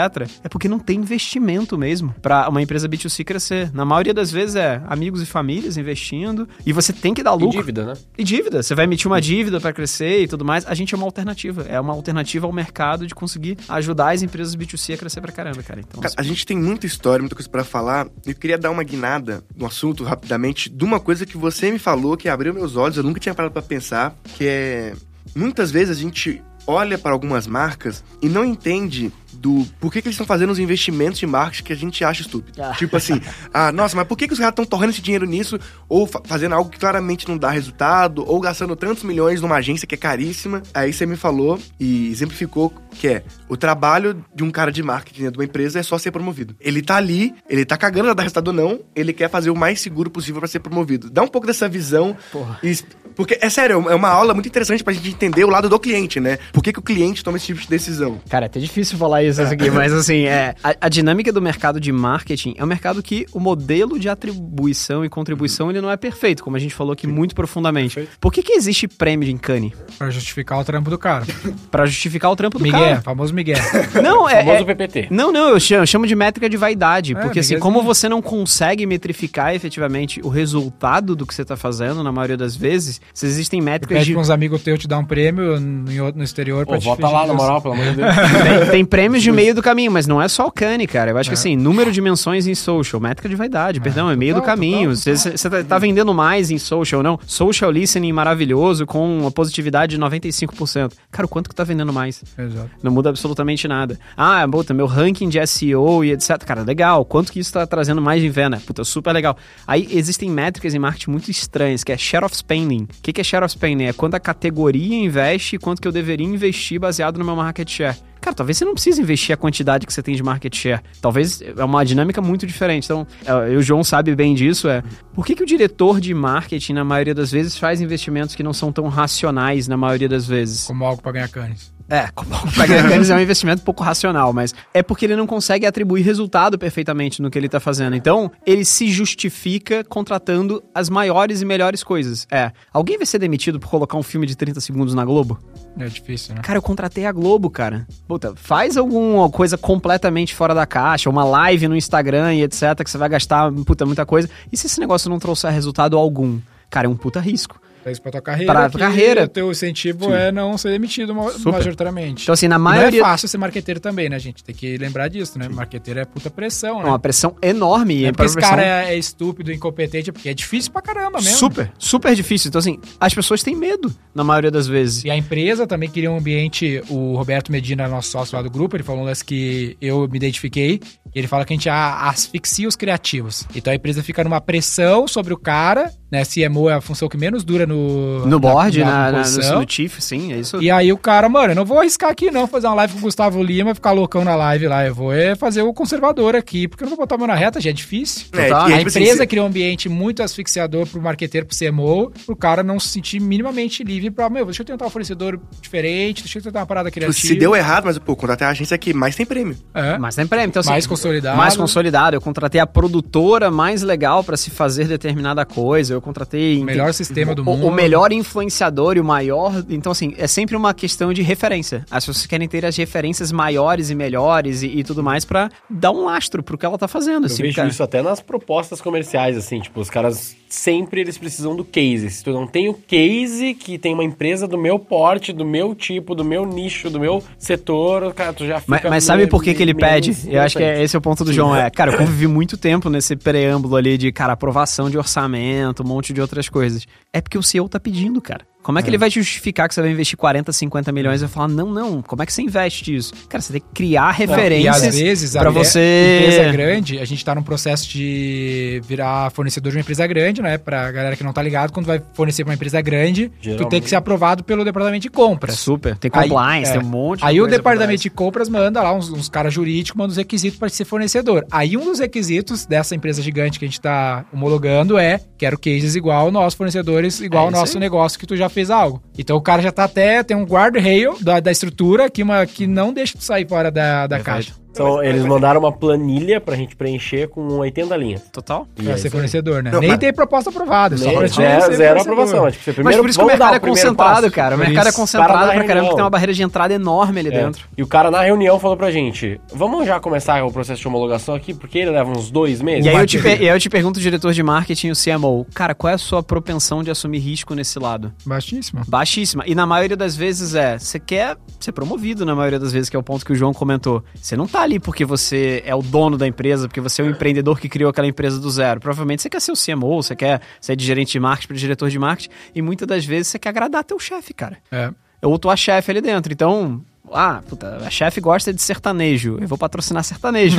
É porque não tem investimento mesmo pra uma empresa B2C crescer. Na maioria das vezes é amigos e famílias investindo e você tem que dar E lucro. dívida, né? E dívida, você vai emitir uma dívida para crescer e tudo mais. A gente é uma alternativa. É uma alternativa ao mercado de conseguir ajudar as empresas B2C a crescer pra caramba, cara. Então, Cara, a gente tem muita história, muita coisa pra falar. Eu queria dar uma guinada no assunto rapidamente de uma coisa que você me falou que abriu meus olhos, eu nunca tinha parado pra pensar, que é muitas vezes a gente olha para algumas marcas e não entende do por que, que eles estão fazendo os investimentos de marketing que a gente acha estúpido. Ah. Tipo assim, ah, nossa, mas por que, que os caras estão torrando esse dinheiro nisso? Ou fa- fazendo algo que claramente não dá resultado, ou gastando tantos milhões numa agência que é caríssima. Aí você me falou e exemplificou que é o trabalho de um cara de marketing dentro de uma empresa é só ser promovido. Ele tá ali, ele tá cagando pra dar resultado ou não, ele quer fazer o mais seguro possível pra ser promovido. Dá um pouco dessa visão. e es- porque, é sério, é uma aula muito interessante pra gente entender o lado do cliente, né? Por que, que o cliente toma esse tipo de decisão? Cara, é até difícil falar isso aqui, mas assim, é, a, a dinâmica do mercado de marketing é um mercado que o modelo de atribuição e contribuição ele não é perfeito, como a gente falou aqui muito profundamente. Por que, que existe prêmio de Encane? Pra justificar o trampo do cara. [LAUGHS] Pra justificar o trampo do Miguel, cara. famoso Miguel. [LAUGHS] Não, é, Famoso é- PPT. Não, não, eu chamo, eu chamo de métrica de vaidade. É, porque assim, Miguelzinho. como você não consegue metrificar efetivamente o resultado do que você tá fazendo, na maioria das vezes, se existem métricas Pede de. pra uns amigos teus te dar um prêmio no, outro- no exterior pra Pô, te volta fingir lá, na moral, pelo amor de Deus. Tem, tem [LAUGHS] prêmios de meio do caminho, mas não é só o Cane, cara. Eu acho que assim, número de menções em social, métrica de vaidade, perdão, é meio do total, caminho. total, Você tá, tá vendendo mais em social não? Social listening maravilhoso, com uma positividade de 95%. Cara, o quanto que tá vendendo mais? Exato. Não muda absolutamente nada. Ah, puta, meu ranking de SEO e etc. Cara, legal. Quanto que isso tá trazendo mais de venda? Puta, super legal. Aí existem métricas em marketing muito estranhas, que é share of spending. O que, que é share of spending? É quanto a categoria investe e quanto que eu deveria investir baseado no meu market share. Cara, talvez você não precise investir a quantidade que você tem de market share. Talvez é uma dinâmica muito diferente. Então, é, o João sabe bem disso, é... Por que, que o diretor de marketing, na maioria das vezes, faz investimentos que não são tão racionais na maioria das vezes? Como algo pra ganhar canes. É, para Grandes é um investimento pouco racional, mas é porque ele não consegue atribuir resultado perfeitamente no que ele está fazendo. Então, ele se justifica contratando as maiores e melhores coisas. É, alguém vai ser demitido por colocar um filme de 30 segundos na Globo? É difícil, né? Cara, eu contratei a Globo, cara. Puta, faz alguma coisa completamente fora da caixa, uma live no Instagram e etc, que você vai gastar, puta, muita coisa. E se esse negócio não trouxer resultado algum? Cara, é um puta risco. Pra isso pra tua carreira. Pra tua carreira. O teu incentivo Sim. é não ser demitido Super. majoritariamente. Então, assim, na maioria. não é fácil ser marqueteiro também, né, gente? Tem que lembrar disso, né? Marqueteiro é puta pressão, né? É uma pressão enorme. Não é porque esse cara é, é, estúpido, incompetente, é porque é difícil pra caramba mesmo. Super, super difícil. Então, assim, as pessoas têm medo, na maioria das vezes. E a empresa também queria um ambiente. O Roberto Medina, nosso sócio lá do grupo, ele falou um lance que eu me identifiquei. Ele fala que a gente asfixia os criativos. Então a empresa fica numa pressão sobre o cara, né? CMO é a função que menos dura no. No board, na, na, na no, no Chief, sim, é isso. E aí o cara, mano, eu não vou arriscar aqui não, fazer uma live com o Gustavo Lima, ficar loucão na live lá. Eu vou é fazer o conservador aqui, porque eu não vou botar a mão na reta, já é difícil. É, a tipo assim, empresa cria um ambiente muito asfixiador pro marqueteiro, pro CMO, pro cara não se sentir minimamente livre pra, meu, deixa eu tentar um fornecedor diferente, deixa eu tentar uma parada criativa. Se deu errado, mas, pô, contratei a agência aqui, mais tem prêmio. É. Mais tem prêmio. Então, assim, mais consolidado. Mais consolidado. Eu contratei a produtora mais legal para se fazer determinada coisa. Eu contratei. O melhor sistema do mundo. O melhor influenciador e o maior. Então, assim, é sempre uma questão de referência. As pessoas querem ter as referências maiores e melhores e, e tudo mais para dar um lastro pro que ela tá fazendo. Eu assim, vejo cara... isso até nas propostas comerciais, assim, tipo, os caras sempre eles precisam do case. Se tu não tem o case que tem uma empresa do meu porte, do meu tipo, do meu nicho, do meu setor, cara, tu já fica. Mas, mas sabe por que, que ele pede? Eu acho que é, esse é o ponto do João. É, cara, eu [LAUGHS] convivi muito tempo nesse preâmbulo ali de, cara, aprovação de orçamento, um monte de outras coisas. É porque o CEO tá pedindo, cara. Como é que é. ele vai justificar que você vai investir 40, 50 milhões e vai falar, não, não, como é que você investe isso? Cara, você tem que criar referências. e às vezes, pra você. Empresa grande, a gente tá num processo de virar fornecedor de uma empresa grande, né? Pra galera que não tá ligado, quando vai fornecer pra uma empresa grande, Geralmente. tu tem que ser aprovado pelo departamento de compras. Super. Tem compliance, aí, tem um monte de Aí o departamento de compras manda lá uns, uns caras jurídicos, manda os requisitos para ser fornecedor. Aí um dos requisitos dessa empresa gigante que a gente tá homologando é quero cases igual nossos fornecedores, igual ao é nosso negócio que tu já fez algo. Então o cara já tá até, tem um guardrail da, da estrutura que, uma, que não deixa de sair fora da, da caixa. Então, eles mandaram uma planilha pra gente preencher com 80 linhas. Total? Pra ser fornecedor, né? Não, Nem mas... tem proposta aprovada, só pra zero, zero aprovação. Tipo, primeiro, mas por isso que o mercado é concentrado, passo. cara. O mercado é concentrado pra caramba, que tem uma barreira de entrada enorme ali é. dentro. E o cara na reunião falou pra gente, vamos já começar o processo de homologação aqui, porque ele leva uns dois meses. E aí eu te, e aí eu te pergunto, diretor de marketing, o CMO, cara, qual é a sua propensão de assumir risco nesse lado? Baixíssima. Baixíssima. E na maioria das vezes é, você quer ser promovido na maioria das vezes, que é o ponto que o João comentou. Você não tá ali porque você é o dono da empresa, porque você é o empreendedor que criou aquela empresa do zero. Provavelmente você quer ser o CMO, você quer ser de gerente de marketing para diretor de marketing, e muitas das vezes você quer agradar teu chefe, cara. É. Ou tua chefe ali dentro. Então, ah, puta, a chefe gosta de sertanejo, eu vou patrocinar sertanejo.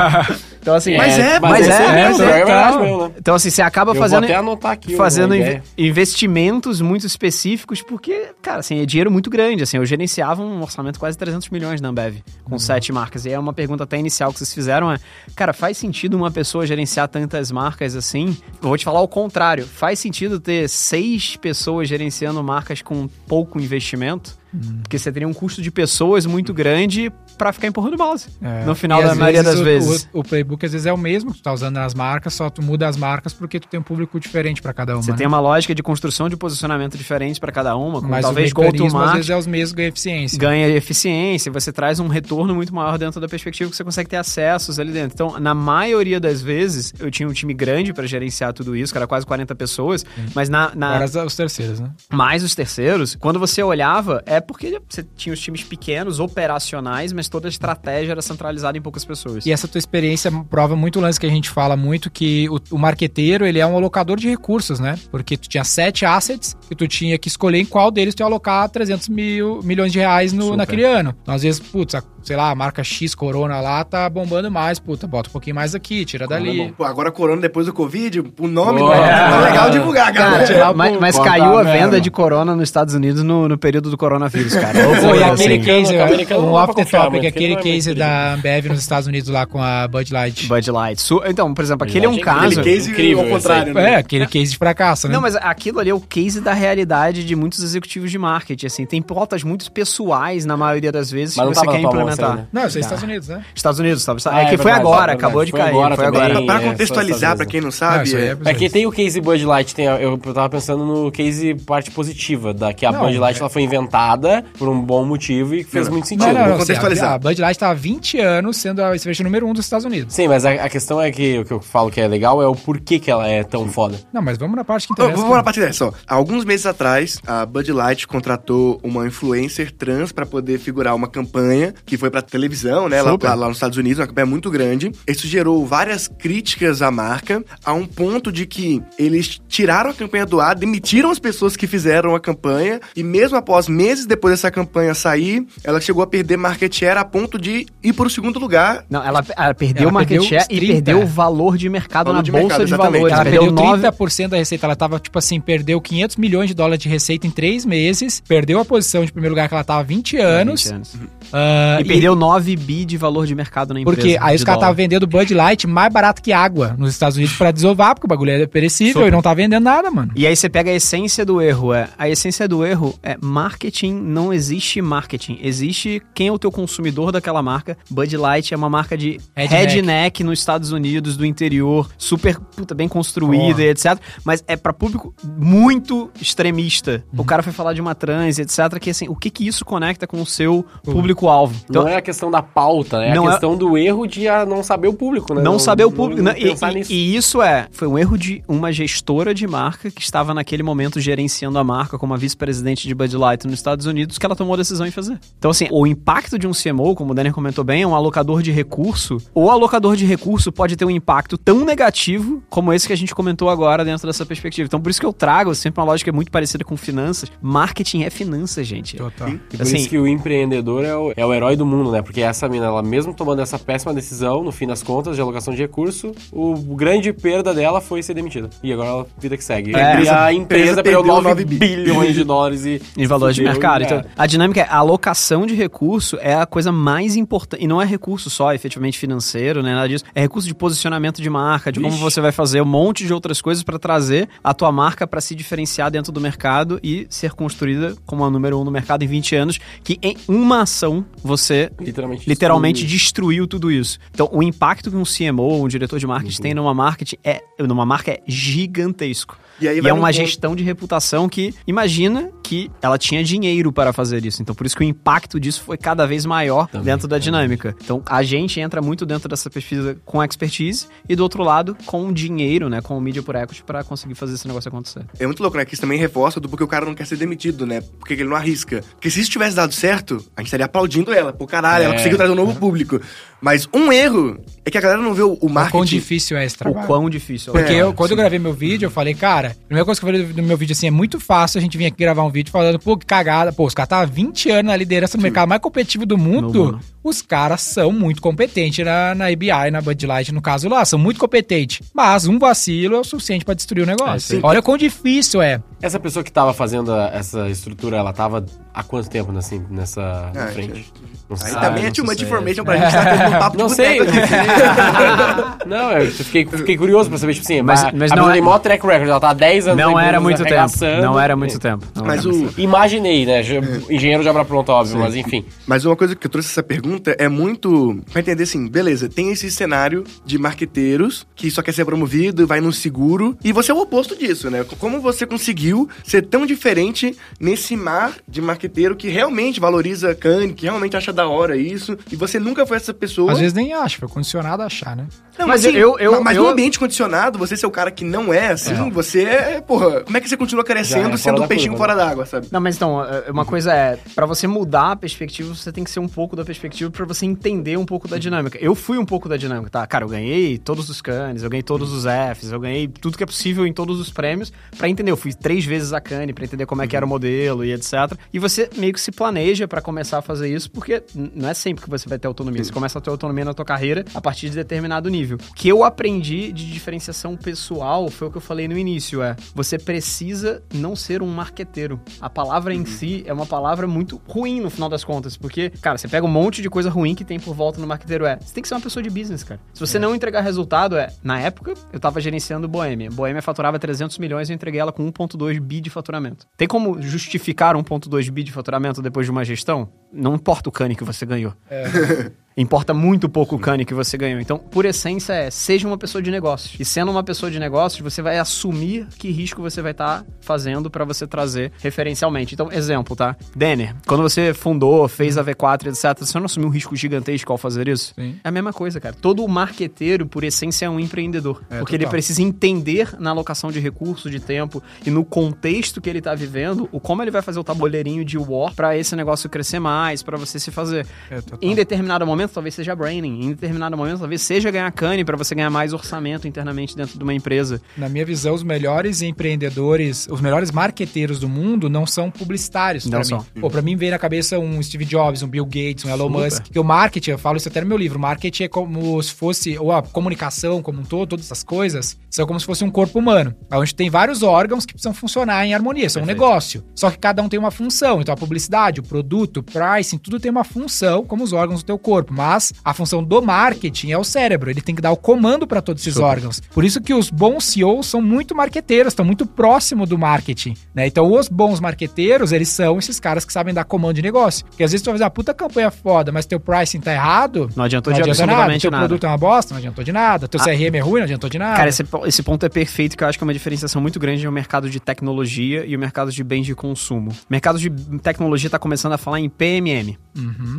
[LAUGHS] então, assim. Mas é, mas, mas é, é, é, é, então, então, assim, você acaba eu fazendo. Vou até anotar aqui fazendo investimentos muito específicos, porque, cara, assim, é dinheiro muito grande. Assim, eu gerenciava um orçamento quase 300 milhões na Ambev, com uhum. sete marcas. E é uma pergunta até inicial que vocês fizeram: é, cara, faz sentido uma pessoa gerenciar tantas marcas assim? Eu vou te falar o contrário. Faz sentido ter seis pessoas gerenciando marcas com pouco investimento? Porque você teria um custo de pessoas muito grande para ficar empurrando o mouse. É. No final e da maioria das o, vezes. O, o, playbook às vezes é o mesmo, tu tá usando as marcas, só tu muda as marcas porque tu tem um público diferente para cada uma. Você né? tem uma lógica de construção de posicionamento diferente para cada uma, com Mas talvez go to market. Às vezes é os mesmos, ganha eficiência. Ganha eficiência, você traz um retorno muito maior dentro da perspectiva que você consegue ter acessos ali dentro. Então, na maioria das vezes, eu tinha um time grande para gerenciar tudo isso, que era quase 40 pessoas, Sim. mas na, na. Agora os terceiros, né? Mais os terceiros, quando você olhava, é porque você tinha os times pequenos, operacionais, mas toda a estratégia era centralizada em poucas pessoas. E essa tua experiência prova muito o lance que a gente fala muito, que o, o marqueteiro, ele é um alocador de recursos, né? Porque tu tinha sete assets e tu tinha que escolher em qual deles tu ia alocar 300 mil, milhões de reais no, Super. naquele ano. Então, às vezes, putz, a- sei lá, a marca X Corona lá tá bombando mais, puta, bota um pouquinho mais aqui, tira Corona dali. bom. Pô, agora Corona depois do Covid, o nome Boa. não é, é legal divulgar, Cara, galera. mas, mas caiu a mesmo. venda de corona nos Estados Unidos no, no período do coronavírus, cara. [LAUGHS] E Assim, aquele case, americano- um dá off the topic, aquele é case da Ambev nos Estados Unidos lá com a Bud Light. Bud Light. Su- Então, por exemplo, aquele é um caso... Aquele case Incrível ao contrário, né? É, aquele case de fracasso, né? Não, mas aquilo ali é o case da realidade de muitos executivos de marketing, assim. Tem pautas muito pessoais, na maioria das vezes, Mas que você quer implementar. né? Não, isso é Tá. Estados Unidos, né? Estados Unidos, sabe? Ah, é é que foi agora, é acabou de cair. Foi agora foi. Pra É, contextualizar, pra quem não sabe, é- é É que tem o case Bud Light, eu tava pensando no case parte positiva, da que a Bud Light é- ela foi inventada por um bom motivo e que fez Não, muito sentido. não, vou não. contextualizar. assim, A Bud Light tá há 20 anos sendo a cerveja número 1 um dos Estados Unidos. Sim, mas a, a questão é que o que eu falo que é legal é o porquê que ela é tão foda. Não, mas vamos na parte que interessa. vamos na parte dessa, ó. Há alguns meses atrás, a Bud Light contratou uma influencer trans pra poder figurar uma campanha que foi pra televisão, né, lá, lá- lá nos Estados Unidos, uma campanha muito grande. Isso gerou várias críticas à marca, a um ponto de que eles tiraram a campanha do ar, demitiram as pessoas que fizeram a campanha, e mesmo após meses depois dessa campanha sair, ela chegou a perder market share a ponto de ir pro segundo lugar. Não, ela, ela perdeu Ela o market perdeu share os e 30. perdeu o valor de mercado Valor na de bolsa mercado, de exatamente. valores. Ela perdeu perdeu nove 30% da receita. Ela tava, tipo assim, perdeu 500 milhões de dólares de receita em 3 meses. Perdeu a posição de primeiro lugar que ela tava há 20 anos. 20 anos. ah, E perdeu 9 bi de valor de mercado na empresa. Porque aí os caras estavam vendendo Bud Light mais barato que água nos Estados Unidos pra desovar, porque o bagulho é perecível Super. e não tá vendendo nada, mano. E aí você pega a essência do erro. É, a essência do erro é marketing, não existe marketing. Existe quem é o teu consumidor daquela marca. Bud Light é uma marca de Redneck. redneck, nos Estados Unidos, do interior, super puta, bem construída Porra. e etc. Mas é pra público muito extremista. Uhum. O cara foi falar de uma trans, etc. Que assim, o que que isso conecta com o seu público-alvo? Então, não é a questão da pauta, é Não a é- questão do erro de não saber o público, né? Não saber o público. Não, né? E- e, e isso é, foi um erro de uma gestora de marca que estava naquele momento gerenciando a marca como a vice-presidente de Bud Light nos Estados Unidos, que ela tomou a decisão em fazer. Então, assim, o impacto de um CMO, como o Daniel comentou bem, é um alocador de recurso. O alocador de recurso pode ter um impacto tão negativo como esse que a gente comentou agora dentro dessa perspectiva. Então, por isso que eu trago sempre uma lógica muito parecida com finanças. Marketing é finanças, gente. Total. E por Assim- isso que o empreendedor é o, é o herói do mundo, né? Porque essa mina, ela mesmo tomando essa péssima decisão, no fim das contas, de alocação de recurso, o grande perda dela foi ser demitida. E agora ela vida que segue. É. e a A empresa empresa perdeu perdeu 9 9 bi. bilhões de dólares e... Em valor de fudeu, e, Então, é. a dinâmica é a alocação de recurso é a coisa mais importante. E não é recurso só, efetivamente financeiro, né? Nada disso. É recurso de posicionamento de marca, de como Vixe. você vai fazer um monte de outras coisas para trazer a tua marca para se diferenciar dentro do mercado e ser construída como a número um no mercado em 20 anos, que em uma ação você Literalmente. literalmente destruiu. destruiu tudo isso. Então, o impacto que um CMO, um diretor de marketing Uhum. tem numa marketing é numa marca é gigantesco. E aí E é uma ponto- gestão de reputação que imagina que ela tinha dinheiro para fazer isso. Então, por isso que o impacto disso foi cada vez maior Também, dentro da também. dinâmica. Então, a gente entra muito dentro dessa pesquisa com expertise e do outro lado com dinheiro, né, com o media por equity para conseguir fazer esse negócio acontecer. É muito louco, né? Que isso também reforça do porque o cara não quer ser demitido, né? Porque ele não arrisca. Porque se isso tivesse dado certo, a gente estaria aplaudindo ela. Pô, caralho, ela É. conseguiu trazer um novo público. Mas um erro é que a galera não vê o, o O quão marketing. difícil é esse O trabalho. quão difícil Porque é. eu, quando eu gravei meu vídeo, eu falei, cara, a primeira coisa que eu falei no meu vídeo assim, é muito fácil a gente vir aqui gravar um vídeo falando, pô, que cagada, pô, os caras estavam 20 anos na liderança do mercado mais competitivo do mundo. Os caras são muito competentes na, na ABI, na Bud Light, no caso lá, são muito competentes. Mas um vacilo é o suficiente pra destruir o negócio. sim. Olha quão difícil é. Essa pessoa que tava fazendo essa estrutura, ela tava há quanto tempo assim, nessa Ah, frente? Não Aí sabe, também é too much sei. information pra gente estar tendo um [LAUGHS] papo Não de sei. aqui. [LAUGHS] não, eu fiquei, fiquei curioso pra saber, tipo assim, Mas- mas, mas a não é- tem maior track record, ela tá há 10 anos Não era muito tempo. Não era muito tempo. Não Mas o. Imaginei, né? já- Engenheiro de obra pronta, óbvio, mas enfim. Mas uma coisa que eu trouxe essa pergunta é muito pra entender assim, beleza, tem esse cenário de marqueteiros que só quer ser promovido, vai no seguro, e você é o oposto disso, né? Como você conseguiu ser tão diferente nesse mar de marqueteiro que realmente valoriza Kanye, que realmente acha da hora isso, e você nunca foi essa pessoa. Às vezes nem acho, foi condicionado a achar, né? Não, Mas assim, eu- eu- mas eu- no ambiente condicionado, você ser o cara que não é assim, você é, porra, como é que você continua é crescendo fora sendo da peixinho curva, fora d'água, sabe? Não, mas então, é, uma coisa é, pra você mudar a perspectiva, você tem que ser um pouco da perspectiva pra você entender um pouco da dinâmica. Eu fui um pouco da dinâmica, tá? Cara, eu ganhei todos os canes, eu ganhei todos os Fs, eu ganhei tudo que é possível em todos os prêmios pra entender. Eu fui três vezes a cane pra entender como é que era o modelo e etc. E você meio que se planeja pra começar a fazer isso, porque não é sempre que você vai ter autonomia. Você começa a ter autonomia na tua carreira a partir de determinado nível. O que eu aprendi de diferenciação pessoal foi o que eu falei no início, é você precisa não ser um marqueteiro. A palavra em si é uma palavra muito ruim no final das contas, porque, cara, você pega um monte de coisa ruim que tem por volta no marqueteiro, é, você tem que ser uma pessoa de business, cara. Se você não entregar resultado, é, na época, eu tava gerenciando Boêmia. Boêmia faturava 300 milhões e eu entreguei ela com 1.2 bi de faturamento. Tem como justificar 1.2 bi de faturamento depois de uma gestão? Não importa o cane que você ganhou. [LAUGHS] Importa muito pouco o cane que você ganhou. Então, por essência, é seja uma pessoa de negócios. E sendo uma pessoa de negócios, você vai assumir que risco você vai estar fazendo para você trazer referencialmente. Então, exemplo, tá? Denner, quando você fundou, fez a V4, etc., você não assumiu um risco gigantesco ao fazer isso? Sim. É a mesma coisa, cara. Todo marqueteiro, por essência, é um empreendedor. É, porque ele total. precisa entender na alocação de recursos, de tempo e no contexto que ele tá vivendo, o como ele vai fazer o tabuleirinho de war para esse negócio crescer mais, para você se fazer. É. Em determinado momento, talvez seja branding. Em determinado momento, talvez seja ganhar cane para você ganhar mais orçamento internamente dentro de uma empresa. Na minha visão, os melhores empreendedores, os melhores marqueteiros do mundo não são publicitários Não são. mim. Pô, pra mim veio na cabeça um Steve Jobs, um Bill Gates, um Elon Super. Musk. Que o marketing, eu falo isso até no meu livro, marketing é como se fosse, ou a comunicação como um todo, todas essas coisas, são como se fosse um corpo humano, onde tem vários órgãos que precisam funcionar em harmonia, são um negócio. Só que cada um tem uma função, então a publicidade, o produto, o pricing, tudo tem uma função como os órgãos do teu corpo, mas a função do marketing é o cérebro, ele tem que dar o comando para todos esses órgãos. Por isso que os bons CEOs são muito marqueteiros, estão muito próximo do marketing, né? Então os bons marqueteiros, eles são esses caras que sabem dar comando de negócio. Porque às vezes tu vai fazer uma puta campanha foda, mas teu pricing tá errado, Não adiantou não de adianta nada. Teu nada. produto é uma bosta, não adiantou de nada. Teu Ah. CRM é ruim, não adiantou de nada. Cara, esse, po- esse ponto é perfeito, que eu acho que é uma diferenciação muito grande no mercado de tecnologia e o mercado de bens de consumo. O mercado de tecnologia está começando a falar em PMM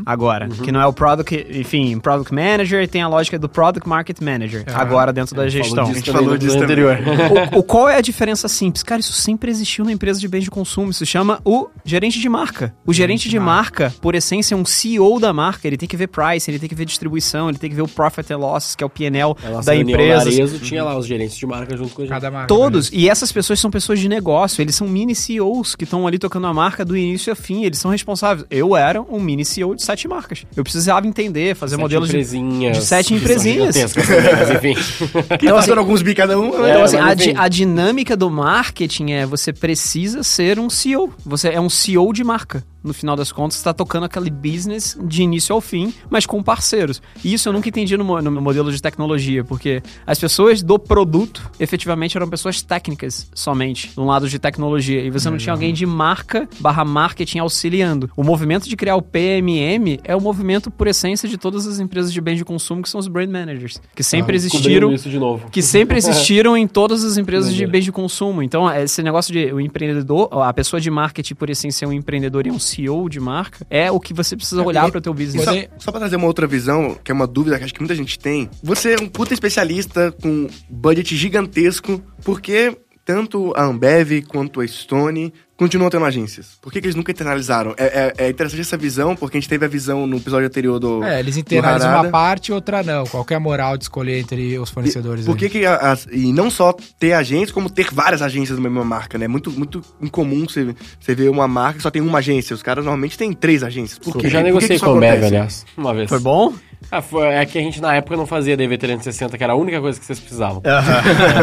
agora, que não é o Product, enfim, Product Manager, e tem a lógica do Product Market Manager, agora dentro da gestão. Falou disso gente falou disso anterior. o, o- qual é a diferença simples? Cara, isso sempre existiu na empresa de bens de consumo. Isso chama o gerente de marca. O gerente de marca, por essência, é um CEO da marca. Ele tem que ver price, ele tem que ver distribuição, ele tem que ver o profit and loss, que é o P&L A nossa da empresa. tinha lá os gerentes de marca junto com a gente. Cada marca. Todos. E essas pessoas são pessoas de negócio. Eles são mini CEOs que estão ali tocando a marca do início ao fim. Eles são responsáveis. Eu era um mini CEO de sete marcas. Eu precisava entender, fazer Sete modelos de... de sete que empresinhas. gigantescas também, Mas enfim. Que [LAUGHS] Então, tá assim, alguns bi cada um. né? Então, É, assim, a, di- a dinâmica do marketing é você precisa ser um CEO. Você é um CEO de marca. No final das contas, você está tocando aquele business de início ao fim, mas com parceiros. E isso eu nunca entendi no, no modelo de tecnologia, porque as pessoas do produto efetivamente eram pessoas técnicas somente, no lado de tecnologia. E você não tinha alguém de marca barra marketing auxiliando. O movimento de criar o PMM é o movimento, por essência, de todas as empresas de bens de consumo, que são os brand managers, que sempre existiram de novo. que sempre [LAUGHS] existiram em todas as empresas de bens de consumo. Então, esse negócio de o empreendedor, a pessoa de marketing, por essência, é um empreendedor e é um CEO de marca, é o que você precisa olhar para o teu business. Só, só pra trazer uma outra visão, que é uma dúvida que acho que muita gente tem. Você é um puta especialista com budget gigantesco, por que tanto a Ambev quanto a Stone continuam tendo agências? Por que, que eles nunca internalizaram? É, é- é interessante essa visão, porque a gente teve a visão no episódio anterior do. É, eles internalizam uma parte e outra não. Qual que é a moral de escolher entre os fornecedores? Por aí? que que a- as- e não só ter agências, como ter várias agências da mesma marca, né? Muito, muito incomum você, você ver uma marca que só tem uma agência. Os caras normalmente têm três agências. Por quê? Eu já Por que que negociei isso com a Ambev, aliás, uma vez. Foi bom? Ah, foi- é que a gente na época não fazia DV360, que era a única coisa que vocês precisavam.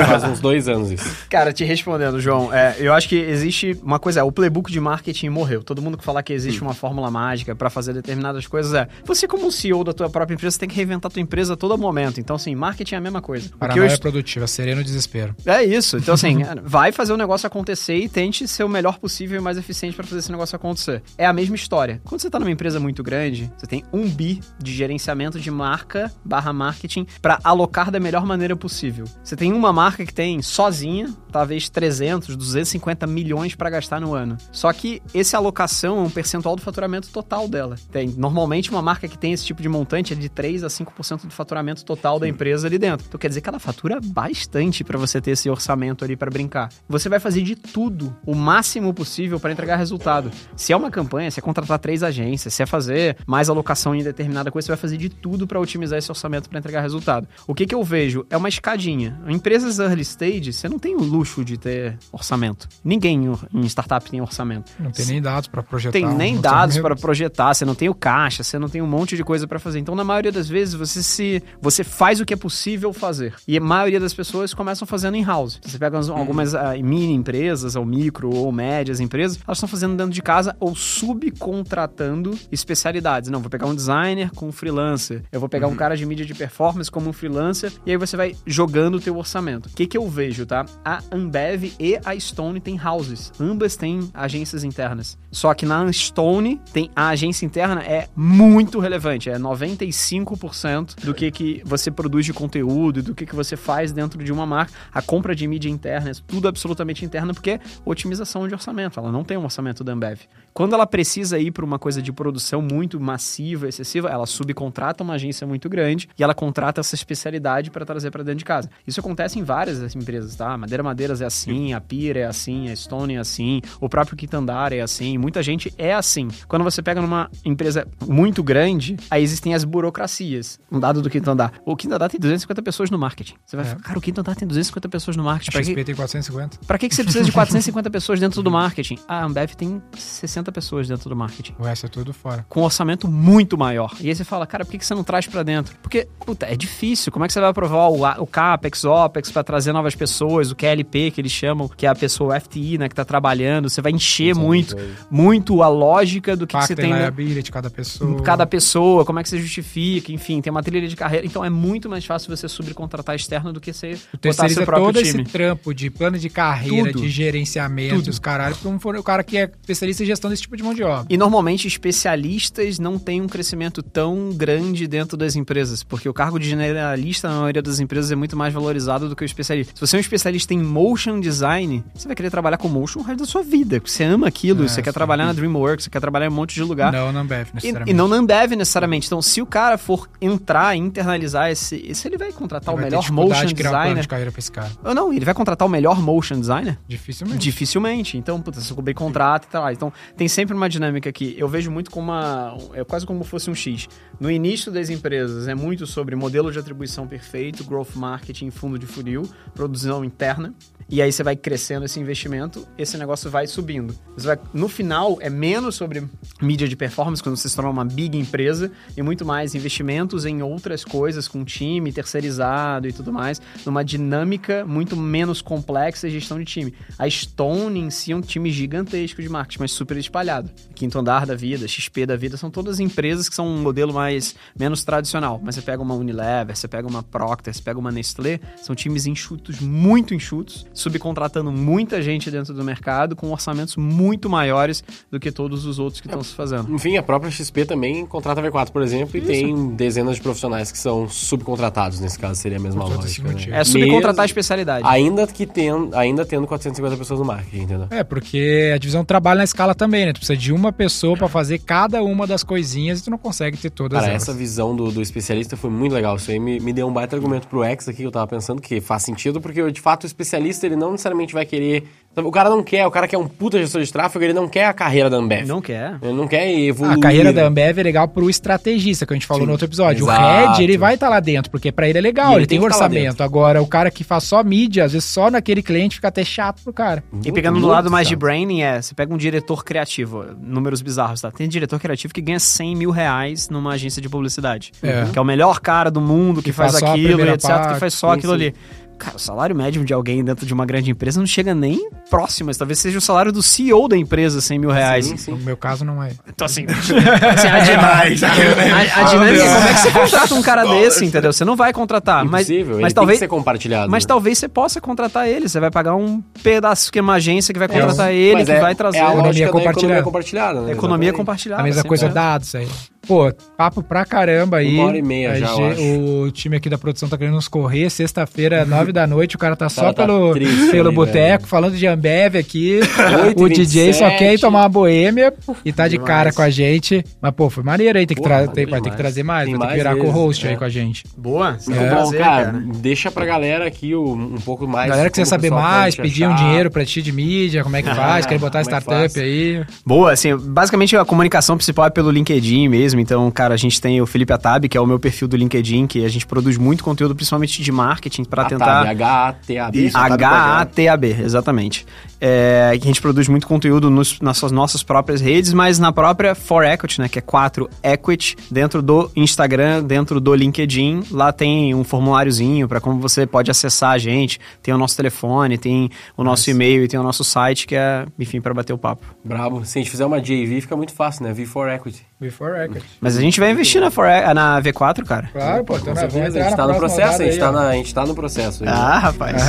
Faz uns dois anos isso. Cara, te respondendo, João, é, eu acho que existe uma coisa, é, o playbook de marketing morreu. Todo mundo que falar que existe uma fórmula mágica para fazer determinadas coisas é, você como um CEO da tua própria empresa tem que reinventar a tua empresa a todo momento. Então, assim, marketing é a mesma coisa. O que eu Paranoia est- produtiva, sereno desespero. É isso. Então, assim, [LAUGHS] vai fazer o negócio acontecer e tente ser o melhor possível e mais eficiente para fazer esse negócio acontecer. É a mesma história. Quando você tá numa empresa muito grande, você tem um bi de gerenciamento departamento de marca barra marketing para alocar da melhor maneira possível. Você tem uma marca que tem sozinha, talvez 300, 250 milhões para gastar no ano. Só que essa alocação é um percentual do faturamento total dela. Tem, normalmente uma marca que tem esse tipo de montante é de 3 a 5% do faturamento total da empresa ali dentro. Então quer dizer que ela fatura bastante para você ter esse orçamento ali para brincar. Você vai fazer de tudo, o máximo possível para entregar resultado. Se é uma campanha, se é contratar três agências, se é fazer mais alocação em determinada coisa, você vai fazer de tudo para otimizar esse orçamento para entregar resultado. O que, que eu vejo é uma escadinha. Empresas early stage, você não tem o luxo de ter orçamento. Ninguém em startup tem orçamento. Não tem nem dados para projetar. Tem um nem orçamento. dados para projetar, você não tem o caixa, você não tem um monte de coisa para fazer. Então, na maioria das vezes, você se você faz o que é possível fazer. E a maioria das pessoas começam fazendo in-house. Você pega algumas ah, mini empresas, ou micro, ou médias empresas, elas estão fazendo dentro de casa ou subcontratando especialidades. Não, vou pegar um designer com um freelancer. Eu vou pegar Uhum. um cara de mídia de performance como um freelancer. E aí você vai jogando o teu orçamento. O que, que eu vejo, tá? A Ambev e a Stone têm houses. Ambas têm agências internas. Só que na Stone tem a agência interna é muito relevante. É 95% do que, que você produz de conteúdo e do que, que você faz dentro de uma marca. A compra de mídia interna é tudo absolutamente interno porque é otimização de orçamento. Ela não tem um orçamento da Ambev. Quando ela precisa ir para uma coisa de produção muito massiva, excessiva, ela subcontrata uma agência muito grande e ela contrata essa especialidade para trazer para dentro de casa. Isso acontece em várias empresas, tá? Madeira Madeiras é assim, a Pira é assim, a Stone é assim, o próprio Quitandar é assim, muita gente é assim. Quando você pega numa empresa muito grande, aí existem as burocracias. Um dado do Quitandar. O Quitandar tem 250 pessoas no marketing. Você vai É. falar, cara, o Quitandar tem 250 pessoas no marketing. A Pra XP que, tem 450. pra que, que você precisa de [LAUGHS] 450 pessoas dentro do marketing? A Ambev tem 60 pessoas dentro do marketing O resto é tudo fora. com um orçamento muito maior. E aí você fala, cara, por que que você não traz pra dentro? Porque, puta, é difícil. Como é que você vai aprovar o, o CAPEX, OPEX pra trazer novas pessoas, o QLP que eles chamam, que é a pessoa o FTI, né, que tá trabalhando. Você vai encher muito, muito a lógica do que, que você tem né? de cada pessoa. cada pessoa, como é que você justifica, enfim, tem uma trilha de carreira. Então é muito mais fácil você subcontratar externo do que você botar seu próprio todo time. esse trampo de plano de carreira, Tudo. de gerenciamento, Tudo. os caralho, pra um for- o cara que é especialista em gestão desse tipo de mão de obra. E normalmente especialistas não têm um crescimento tão grande dentro das empresas, porque o cargo de generalista na maioria das empresas é muito mais valorizado do que o especialista. Se você é um especialista em motion design, você vai querer trabalhar com motion o resto da sua vida. porque Você ama aquilo, É, você quer trabalhar na DreamWorks, você quer trabalhar em um monte de lugar. Não, não Ambev, E, necessariamente. e não na Ambev necessariamente. Então, se o cara for entrar e internalizar esse, esse ele vai contratar Vai o ter melhor motion de criar um plano designer. de carreira pra esse cara. Ou não, ele vai contratar o melhor motion designer? Dificilmente. Dificilmente. Então, puta, se eu cobrir contrato e tal. Então, tem sempre uma dinâmica aqui. Eu vejo muito como uma. É quase como fosse um X. No início das empresas, é muito sobre modelo de atribuição perfeito, growth marketing, fundo de funil, produção interna. E aí você vai crescendo esse investimento, esse negócio vai subindo. Vai, no final, é menos sobre mídia de performance, quando você se torna uma big empresa, e muito mais investimentos em outras coisas, com time terceirizado e tudo mais, numa dinâmica muito menos complexa de gestão de time. A Stone em si é um time gigantesco de marketing, mas super espalhado. Quinto Andar da Vida, XP da Vida, são todas empresas que são um modelo mais menos tradicional. Mas você pega uma Unilever, você pega uma Procter, você pega uma Nestlé, são times enxutos, muito enxutos, subcontratando muita gente dentro do mercado, com orçamentos muito maiores do que todos os outros que estão se fazendo. Enfim, a própria XP também contrata a V4, por exemplo, e tem dezenas de profissionais que são subcontratados, nesse caso seria a mesma lógica. né? É subcontratar a especialidade. Ainda que tendo, ainda tendo 450 pessoas no marketing, entendeu? É, porque a divisão trabalha na escala também, né? Tu precisa de uma pessoa pra fazer cada uma das coisinhas e tu não consegue ter todas Cara, elas. essa visão do, do especialista foi muito legal. Isso aí me, me deu um baita argumento pro X aqui que eu tava pensando, que faz sentido, porque de fato o especialista ele não necessariamente vai querer. O cara não quer, o cara que é um puta gestor de tráfego, ele não quer a carreira da Ambev. Não quer. Ele não quer evoluir. A carreira da Ambev é legal pro estrategista, que a gente falou Sim, no outro episódio. exato. O Red, ele vai estar lá dentro, porque pra ele é legal, E ele, ele tem, tem tá orçamento. Agora, o cara que faz só mídia, às vezes só naquele cliente, fica até chato pro cara. E pegando do lado mais de branding, é, você pega um diretor criativo, números bizarros, tá? Tem diretor criativo que ganha 100 mil reais numa agência de publicidade. É. Que é o melhor cara do mundo, que, Que faz, faz aquilo e etc, parte. que faz só aquilo sim. ali. Cara, o salário médio de alguém dentro de uma grande empresa não chega nem próximo, mas talvez seja o salário do CEO da empresa, 100 mil reais. Sim, sim. No meu caso, não é. Então, assim, assim, a, dinâmica, a, a dinâmica é como é que você contrata um cara desse, entendeu? Você não vai contratar, mas, Impossível, ele mas tem talvez que ser compartilhado. mas né? talvez você possa contratar ele. Você vai pagar um pedaço que é uma agência que vai contratar ele, Mas que é- vai trazer. É a Economia lógica da economia compartilhada. compartilhada, né? economia compartilhada. a mesma coisa é. dados aí. Pô, papo pra caramba aí. Uma hora e meia A já, acho. O time aqui da produção tá querendo nos correr. Sexta-feira, [LAUGHS] nove da noite, o cara tá só cara tá pelo, triste pelo boteco, falando de Ambev aqui. 8 o DJ só 27. quer ir tomar uma boêmia e tá de Demais. cara com a gente. Mas, pô, foi maneiro aí. Tem que tra- maneiro tem- vai ter que trazer mais. Tem vai ter que virar co-host é. aí com a gente. Boa, Muito muito bom, cara. cara. Deixa pra galera aqui um pouco mais. Galera que o saber mais, pedir um achar. dinheiro pra ti de mídia, como é que faz, quer botar é startup aí. Boa, assim, basicamente a comunicação principal é pelo LinkedIn mesmo. Então, cara, a gente tem o Felipe Atab, que é o meu perfil do LinkedIn, que a gente produz muito conteúdo, principalmente de marketing, pra tentar. H-A-T-A-B. H-A-T-A-B, exatamente. É, que a gente produz muito conteúdo nos- nas suas nossas próprias redes, mas na própria For Equity, né? Que é 4 Equity, dentro do Instagram, dentro do LinkedIn. Lá tem um formuláriozinho para como você pode acessar a gente. Tem o nosso telefone, tem o nosso e-mail e tem o nosso site, que é, enfim, para bater o papo. Brabo. Se a gente fizer uma JV, fica muito fácil, né? V4 Equity. Before record. Mas a gente vai investir na, For, E- na V4, cara. Claro, pô, então Com certeza, a gente tá no processo, a gente tá, aí, na, a gente tá no processo. aí. Ah, rapaz.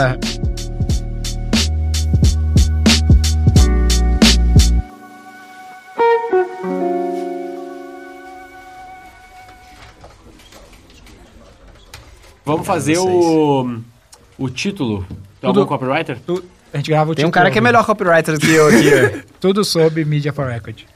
Vamos fazer o, o título. Tem Tudo- algum copywriter? Tu- A gente grava o Tem um título, cara que é melhor copywriter do que eu aqui. [LAUGHS] Tudo sobre Media for Equity.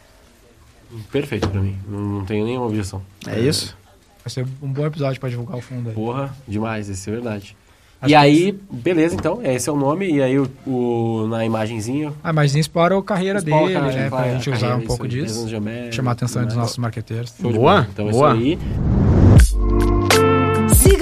Perfeito pra mim. Não, não tenho nenhuma objeção. é isso? Vai ser um bom episódio pra divulgar o fundo aí. Porra, demais, isso é verdade. Acho e aí, beleza, então, esse é o nome, e aí o, o- na imagenzinha. Ah, mas explora a carreira explora, dele, cara, né? Pra vai, gente a usar carreira, um pouco isso disso. Chamar a atenção tudo dos nossos marqueteiros. Boa. Então boa. é isso aí.